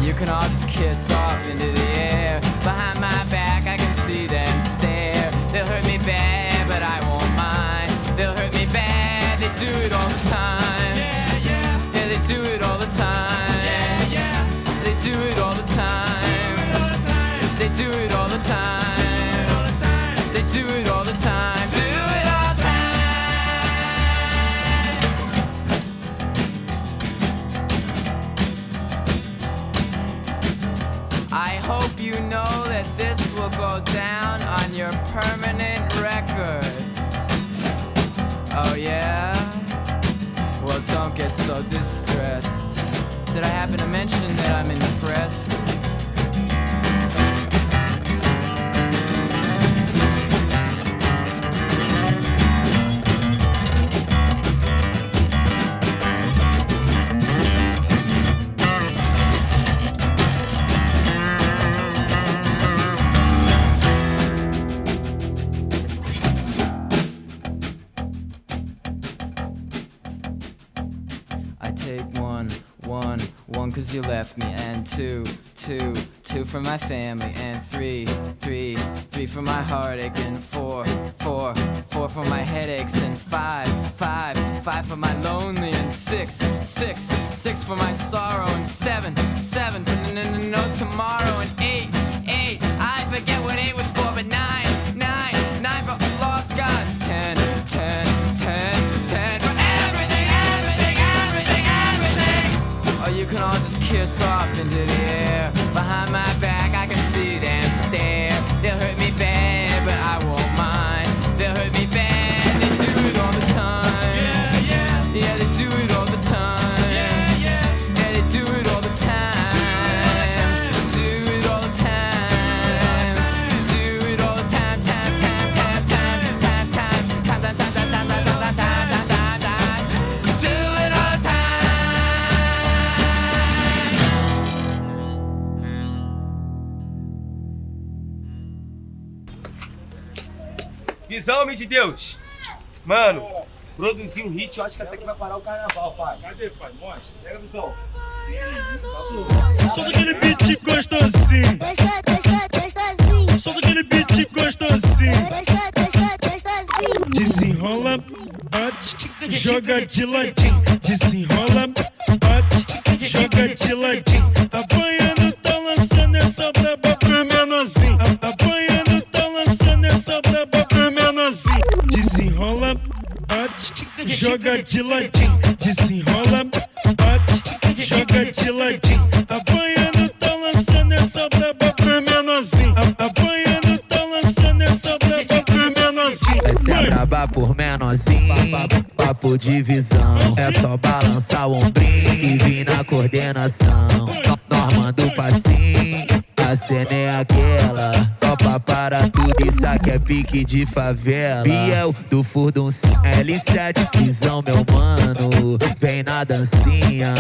You can all just kiss off into the air. Behind my back, I can see them stare. They'll hurt me bad, but I won't mind. They'll hurt me bad, they do it all the time. Yeah, yeah. Yeah, they do it permanent record. Oh, yeah? Well, don't get so distressed. Did I happen to mention that I'm impressed? You left me, and two, two, two for my family, and three, three, three for my heartache, and four, four, four for my headaches, and five, five, five for my lonely, and six, six, six for my sorrow, and seven, seven for n- n- n- no tomorrow, and eight, eight, I forget what eight was for, but nine, all just kiss off into the air. Behind my back, I can see them Visão, homem de Deus. Mano, produzir um hit, eu acho que essa aqui vai parar o carnaval, pai. Cadê, pai? Mostra. Pega a visão. Só daquele beat gostosinho. Só daquele beat gostosinho. Desenrola, bate, joga de ladinho. Desenrola, bate, joga de ladinho. Apanhando, tá lançando essa braba pro menorzinho. Apanhando, tá lançando essa braba Desenrola, bate, joga de ladinho. Desenrola, bate, joga de ladinho. Apanhando, tá lançando essa braba pro menorzinho. Apanhando, tá lançando essa braba pro menorzinho. Essa é braba por menorzinho, papo de visão. É só balançar o ombrinho e vir na coordenação. No- Normando o passinho, a cena é aquela. Topa para tudo, isso aqui é pique de favela. Biel do Furdun sim, L7, visão meu mano. Vem na dancinha,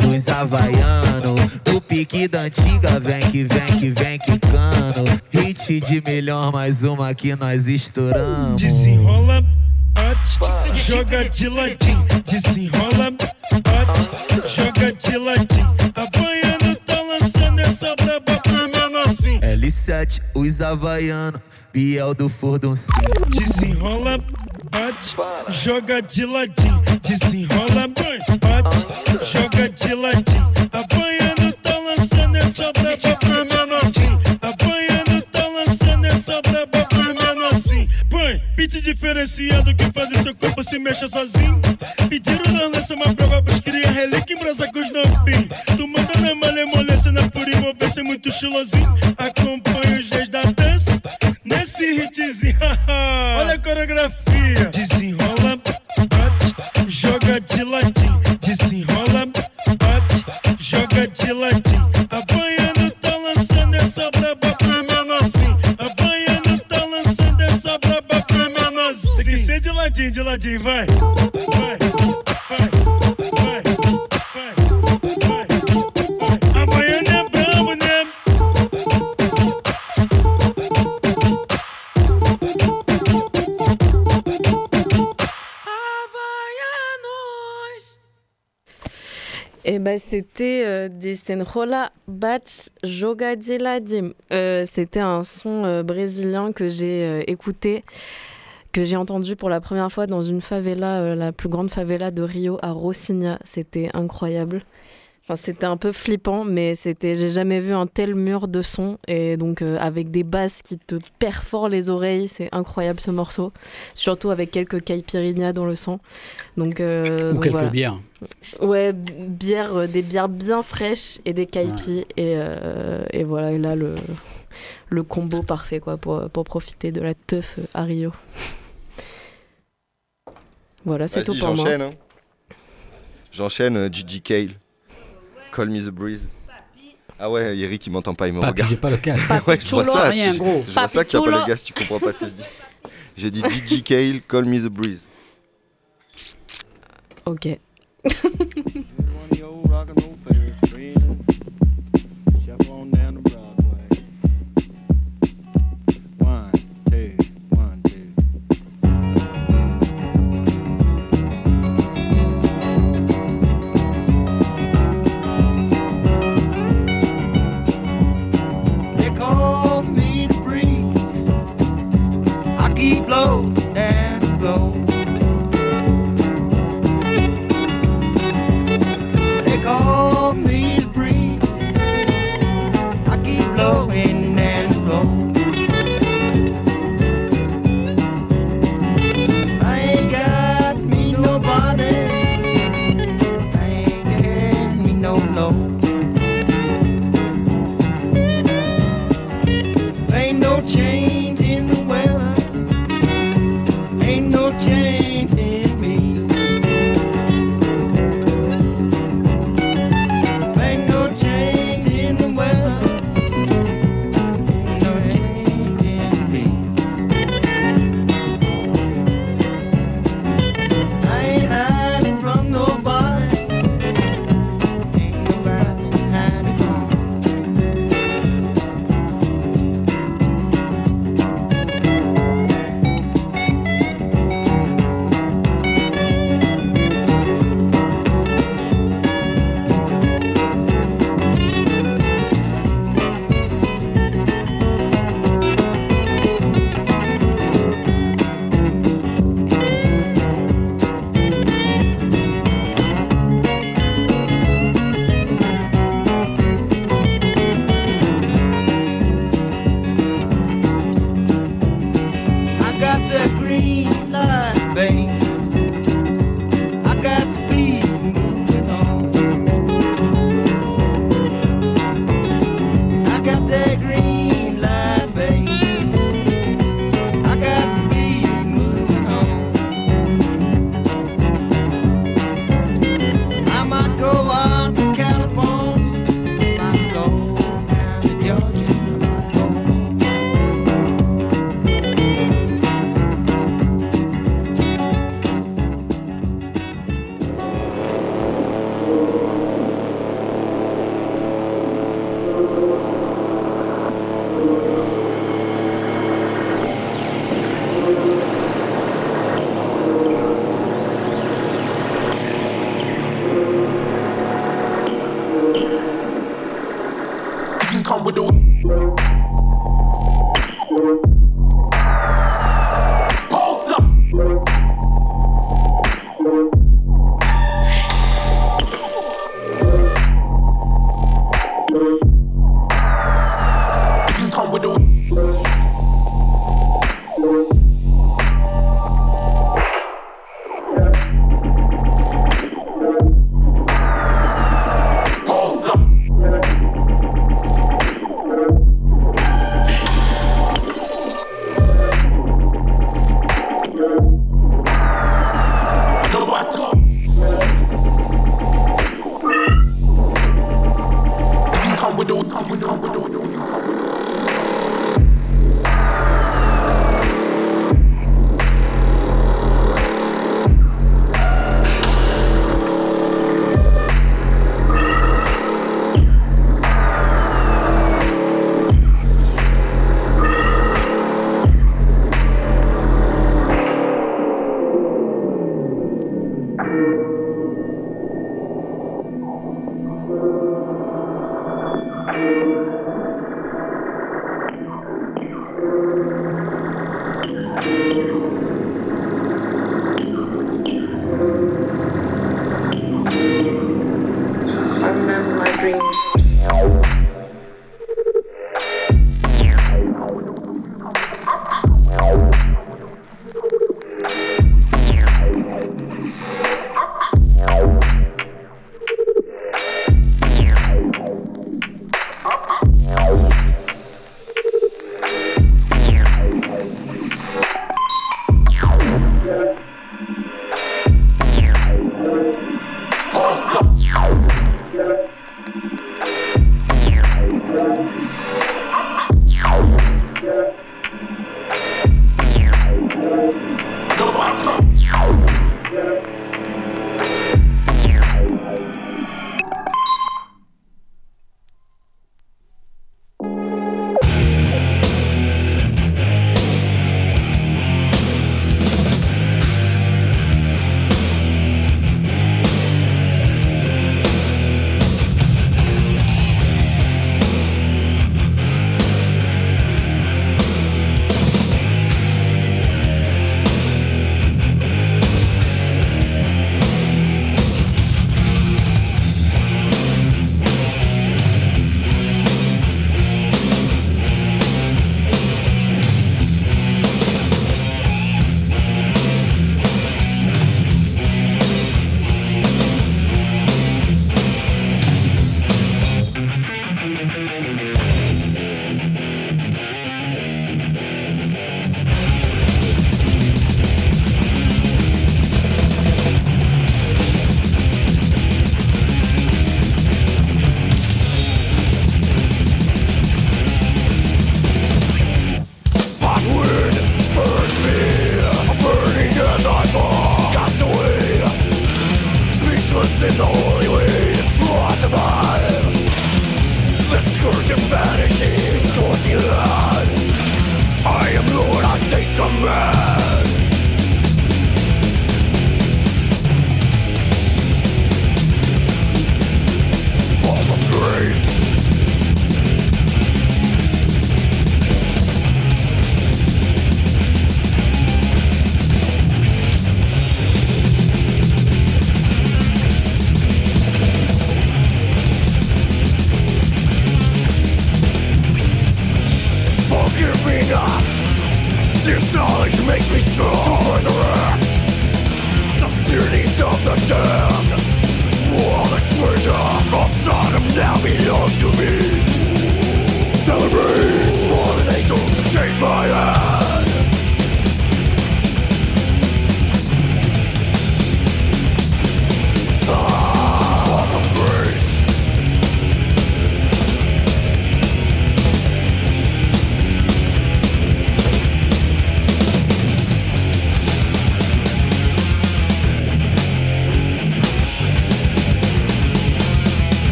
dos havaiano. Do pique da antiga, vem que vem que vem quicando. Hit de melhor, mais uma que nós estouramos. Desenrola, bate, joga de ladinho. Desenrola, bate, joga de ladinho. Apanhando, tá essa braba pro menorzinho. L7, os havaiano, Biel do Furdun sim. Desenrola, bate, joga de ladinho. Desenrola, bate, joga de ladinho. Apanhando, tá lançando essa braba pro menorzinho. Apanhando, tá lançando essa braba. Põe, beat diferenciado que faz o seu corpo se mexa sozinho. Pediram na lança uma prova pros cria relíquia em brasa com os novinhos. Tu manda na malemolência, na pura envolvência, muito estilosinho. Acompanha os reis da dança nesse hitzinho. Olha a coreografia. Desenrola, bate, joga de ladinho. Desenrola, bate, joga de ladinho. Apanhando, tá lançando essa braba Et bah, c'était euh, des Senrola Batch Joga de la Dim. Euh, c'était un son euh, brésilien que j'ai euh, écouté, que j'ai entendu pour la première fois dans une favela, euh, la plus grande favela de Rio, à Rocinha. C'était incroyable. Enfin, c'était un peu flippant, mais c'était, j'ai jamais vu un tel mur de son et donc euh, avec des basses qui te perforent les oreilles, c'est incroyable ce morceau. Surtout avec quelques caipirinhas dans le son. Donc, euh, Ou donc quelques voilà. bières. Ouais, b- bière, euh, des bières bien fraîches et des caipis et, euh, et voilà. Et là le le combo parfait quoi pour pour profiter de la teuf à Rio. Voilà, c'est tout pour moi. j'enchaîne. hein. J'enchaîne, euh, Gigi Cale. Call me the breeze. Ah ouais, Eric il m'entend pas, il me Papy, regarde. j'ai pas le casque. ouais, je vois ça. rien, tu- gros. Je vois ça que t'as pas chulo. le gaz, tu comprends pas ce que je dis. J'ai dit Gigi Cale, Call me the breeze. Ok.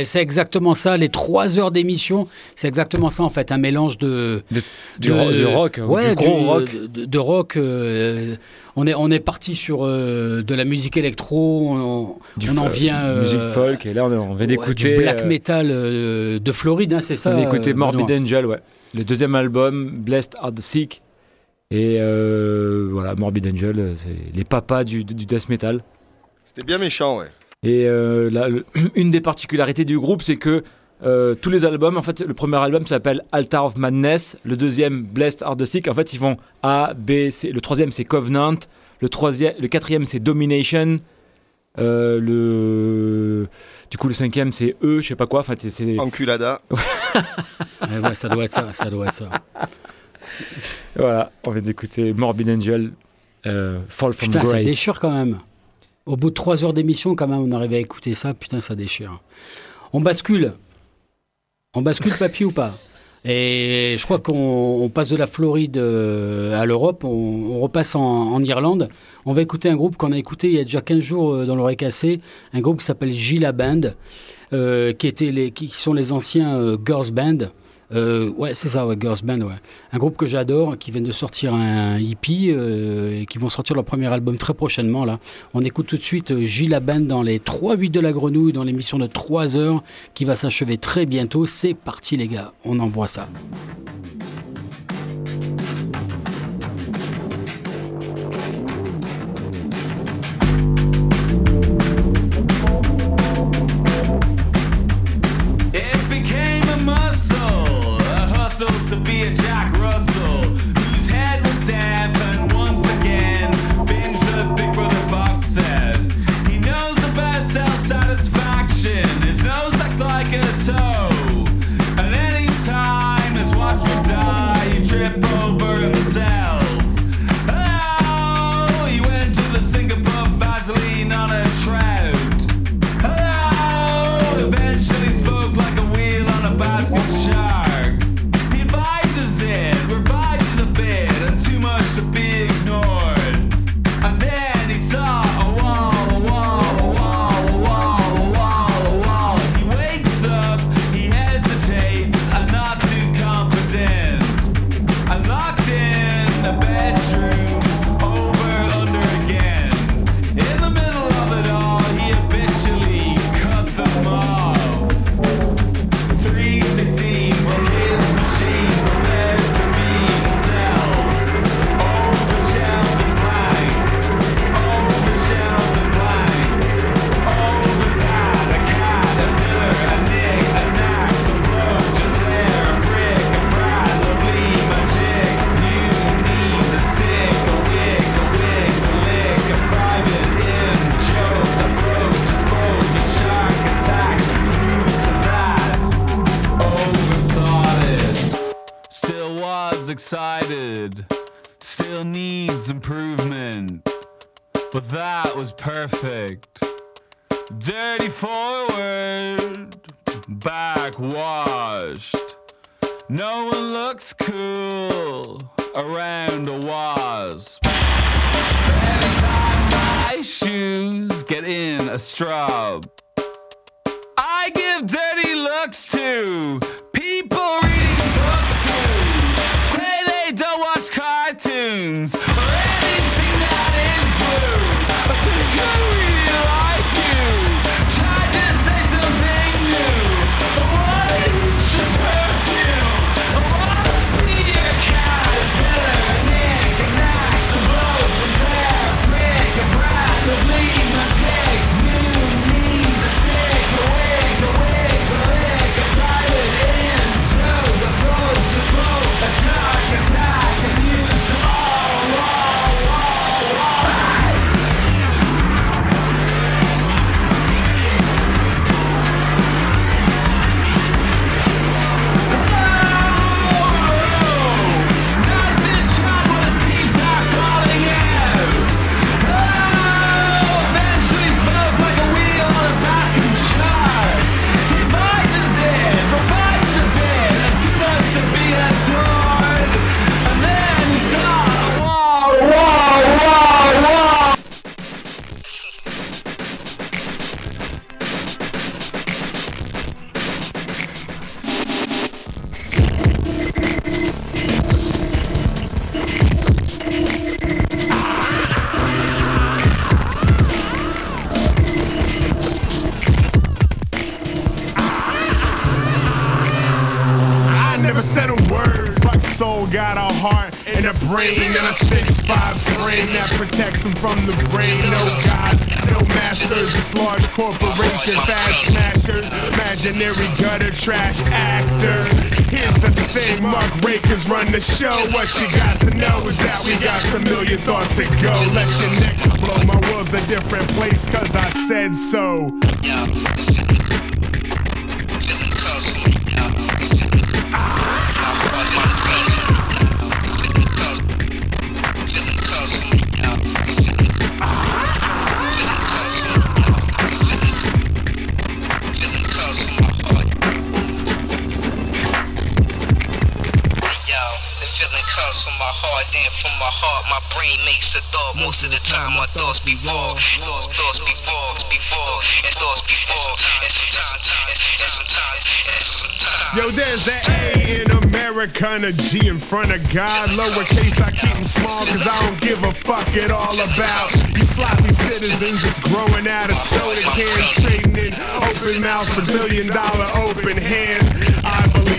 Ouais, c'est exactement ça. Les trois heures d'émission, c'est exactement ça en fait, un mélange de du ro- du rock, ouais, du gros rock. de, de rock. euh, on est on est parti sur euh, de la musique électro. On, Du on en vient euh, musique folk, et là, on, on vient ouais, d'écouter. du black euh, metal euh, de Floride, hein, c'est ça. On a écouté euh, Morbid Benoît Angel, ouais. Le deuxième album, Blessed Are the Sick. Et euh, voilà, Morbid Angel, c'est les papas du, du death metal. C'était bien méchant, ouais. Et euh, là, le- une des particularités du groupe, c'est que euh, tous les albums, en fait, le premier album s'appelle Altar of Madness, le deuxième Blessed Are the Sick. En fait, ils font A, B, C. Le troisième, c'est Covenant. Le, troisième, le quatrième, c'est Domination. Euh, le... Du coup, le cinquième, c'est E, je sais pas quoi. Enfin, c'est- c'est... Enculada. Ouais, ouais, ça doit être ça, ça doit être ça. Voilà, on vient d'écouter Morbid Angel, euh, Fall from Putain, Grace. ça déchire quand même. Au bout de trois heures d'émission, quand même, on arrive à écouter ça. Putain, ça déchire. On bascule. On bascule, papy ou pas? Et je crois qu'on on passe de la Floride euh, à l'Europe. On, on repasse en, en Irlande. On va écouter un groupe qu'on a écouté il y a déjà 15 jours euh, dans l'oreille cassée. Un groupe qui s'appelle Gila Band, euh, qui, étaient les, qui sont les anciens euh, Girls Band. Euh, ouais, c'est ça, ouais, Girls Band. Un groupe que j'adore, qui vient de sortir un hippie euh, qui vont sortir leur premier album très prochainement. On écoute tout de suite euh, Gila Band dans les 3-8 de la grenouille, dans l'émission de 3 heures qui va s'achever très bientôt. C'est parti, les gars, on envoie ça. Him from the brain. No God, no masters, just large corporation, fast smashers, imaginary gutter trash actors. Here's the thing, Mark Rakers run the show. What you got to know is that we got a million thoughts to go. Let your neck blow, my world's a different place, cause I said so. Most of the time, my thoughts be wrong. Thoughts, thoughts be wrong, before, and thoughts before, and sometimes, and sometimes, and sometimes. Yo, there's an A in America and a G in front of God. Lowercase, I keep them small cause I don't give a fuck it all about. You sloppy citizens just growing out of soda cans, trading in open mouth for billion dollar open hands.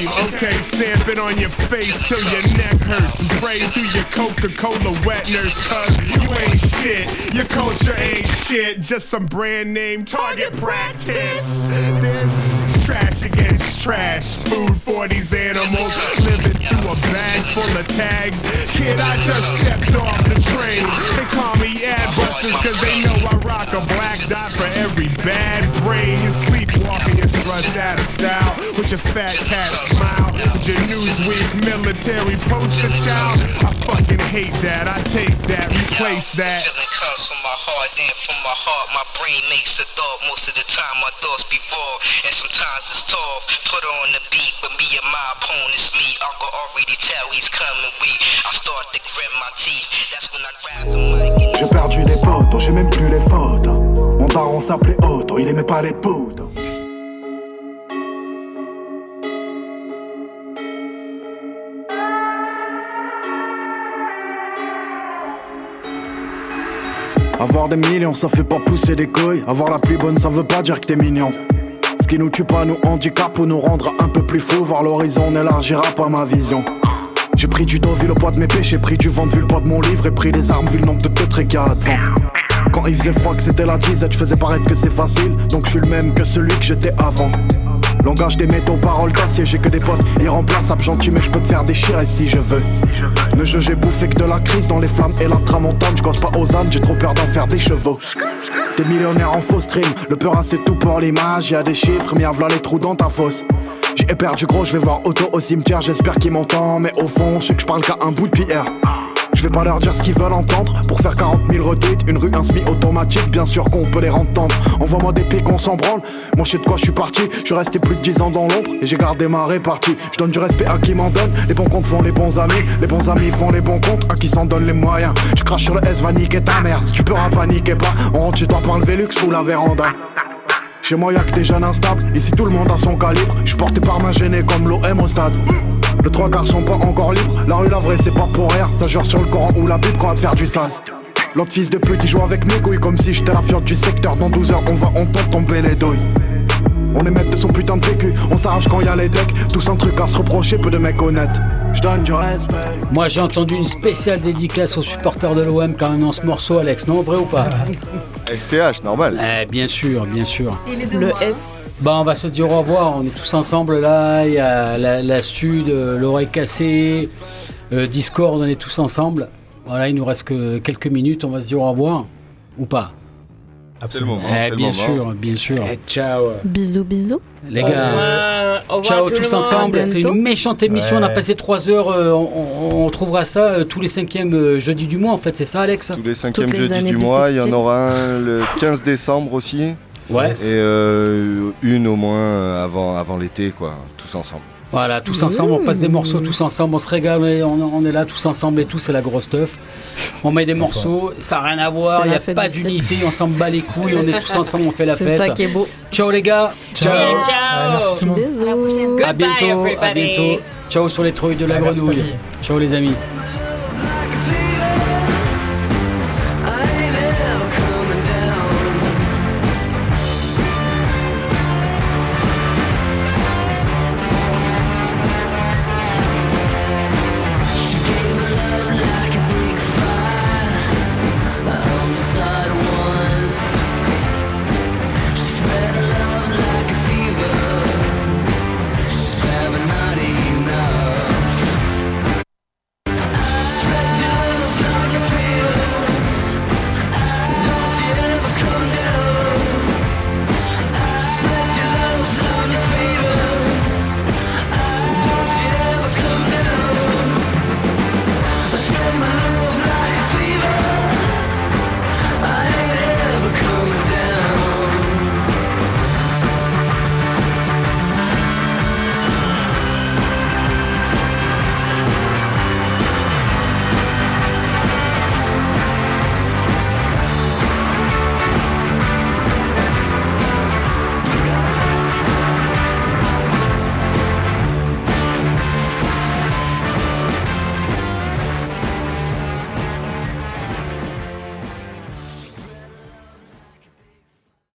Okay, stamp it on your face till your neck hurts and pray to your Coca Cola wet nurse cause you ain't shit. Your culture ain't shit, just some brand name target practice. This is trash against trash. Food for these animals, living through a bag full of tags. Kid, I just stepped off the train. They call me ad busters cause they know I rock a black dot for every bad brain. You sleepwalking your struts out of style with your fat cat smile. With your Newsweek military poster child. I fucking hate that. I take that, replace that. Feeling comes from my heart, then from my heart, my brain makes a thought. Most of the time, my thoughts be raw, and sometimes J'ai perdu des potes, j'ai même plus les photos. Mon daron s'appelait Otto, il aimait pas les poudres. Avoir des millions, ça fait pas pousser des couilles. Avoir la plus bonne, ça veut pas dire que t'es mignon. Qui nous tue pas nous handicap ou nous rendre un peu plus fous. Voir l'horizon n'élargira pas ma vision. J'ai pris du dos vu le poids de mes péchés, pris du vent vu le poids de mon livre et pris des armes vu le nombre de teutres qu'il y. Quand il faisait froid que c'était la disette, je faisais paraître que c'est facile, donc je suis le même que celui que j'étais avant. Langage des métaux, paroles d'acier, j'ai que des potes irremplaçables, gentils, mais je peux te faire déchirer si je veux. Ne jeu, j'ai bouffé que de la crise dans les flammes et la tramontane, je pas aux ânes, j'ai trop peur d'en faire des chevaux. Des millionnaires en faux stream, le peur c'est tout pour l'image, y a des chiffres, mais voilà les trous dans ta fosse. J'ai perdu gros, je vais voir Otto au cimetière, j'espère qu'il m'entend, mais au fond, je sais que je parle qu'à un bout de pierre. Je vais pas leur dire ce qu'ils veulent entendre. Pour faire 40 000 retweets, une rue un semi automatique Bien sûr qu'on peut les entendre. Envoie-moi des pics, on s'en branle. Mon shit de quoi je suis parti. Je suis resté plus de 10 ans dans l'ombre Et j'ai gardé ma répartie. Je donne du respect à qui m'en donne. Les bons comptes font les bons amis. Les bons amis font les bons comptes. À qui s'en donne les moyens? Je crache sur le S, va niquer ta mère. Si tu peux paniquer pas. On rentre chez toi par le Velux ou la véranda. Chez moi y'a que des jeunes instables, ici tout le monde a son calibre. Je porté par ma gênée comme l'OM au stade. Les trois gars sont pas encore libres, la rue la vraie c'est pas pour rire. Ça jure sur le Coran ou la Bible qu'on va faire du sale. L'autre fils de pute il joue avec mes couilles comme si j'étais la fiotte du secteur. Dans 12 heures on va entendre tomber les douilles. On est maître de son putain de vécu, on s'arrache quand y a les decks. Tous un truc à se reprocher, peu de mecs honnêtes. Je donne du respect. Moi j'ai entendu une spéciale dédicace aux supporters de l'OM quand même dans ce morceau, Alex, non Vrai ou pas? SCH, normal. Eh, bien sûr, bien sûr. Le S. Bah, on va se dire au revoir, on est tous ensemble là, il y a la, la Sud, euh, l'oreille cassée, euh, Discord, on est tous ensemble. Voilà, il nous reste que quelques minutes, on va se dire au revoir. Ou pas Le moment, Eh, bien sûr, bien sûr. ciao. Bisous, bisous. Les gars, revoir ciao tout tous ensemble. C'est une méchante émission. On a Ouais. passé 3 heures. euh, on, on- trouvera ça euh, tous les cinquièmes euh, jeudis du mois. En fait, c'est ça, Alex? Tous les cinquièmes jeudis du mois, il y en aura un le 15 décembre aussi. Ouais. Et euh, une au moins avant, avant l'été, quoi, tous ensemble. Voilà, tous ensemble, on passe des morceaux tous ensemble, on se régale, on, on est là tous ensemble et tout, c'est la grosse stuff. On met des morceaux, ça n'a rien à voir, C'est il n'y a pas d'unité, on s'en bat les couilles, on est tous ensemble, on fait la C'est fête. ça qui est beau. Ciao les gars, ciao. Ciao. Ouais, merci tout le monde. Bisous. À bientôt, à everybody. bientôt. Ciao sur les trouilles de la Ouais, grenouille. Ciao les amis.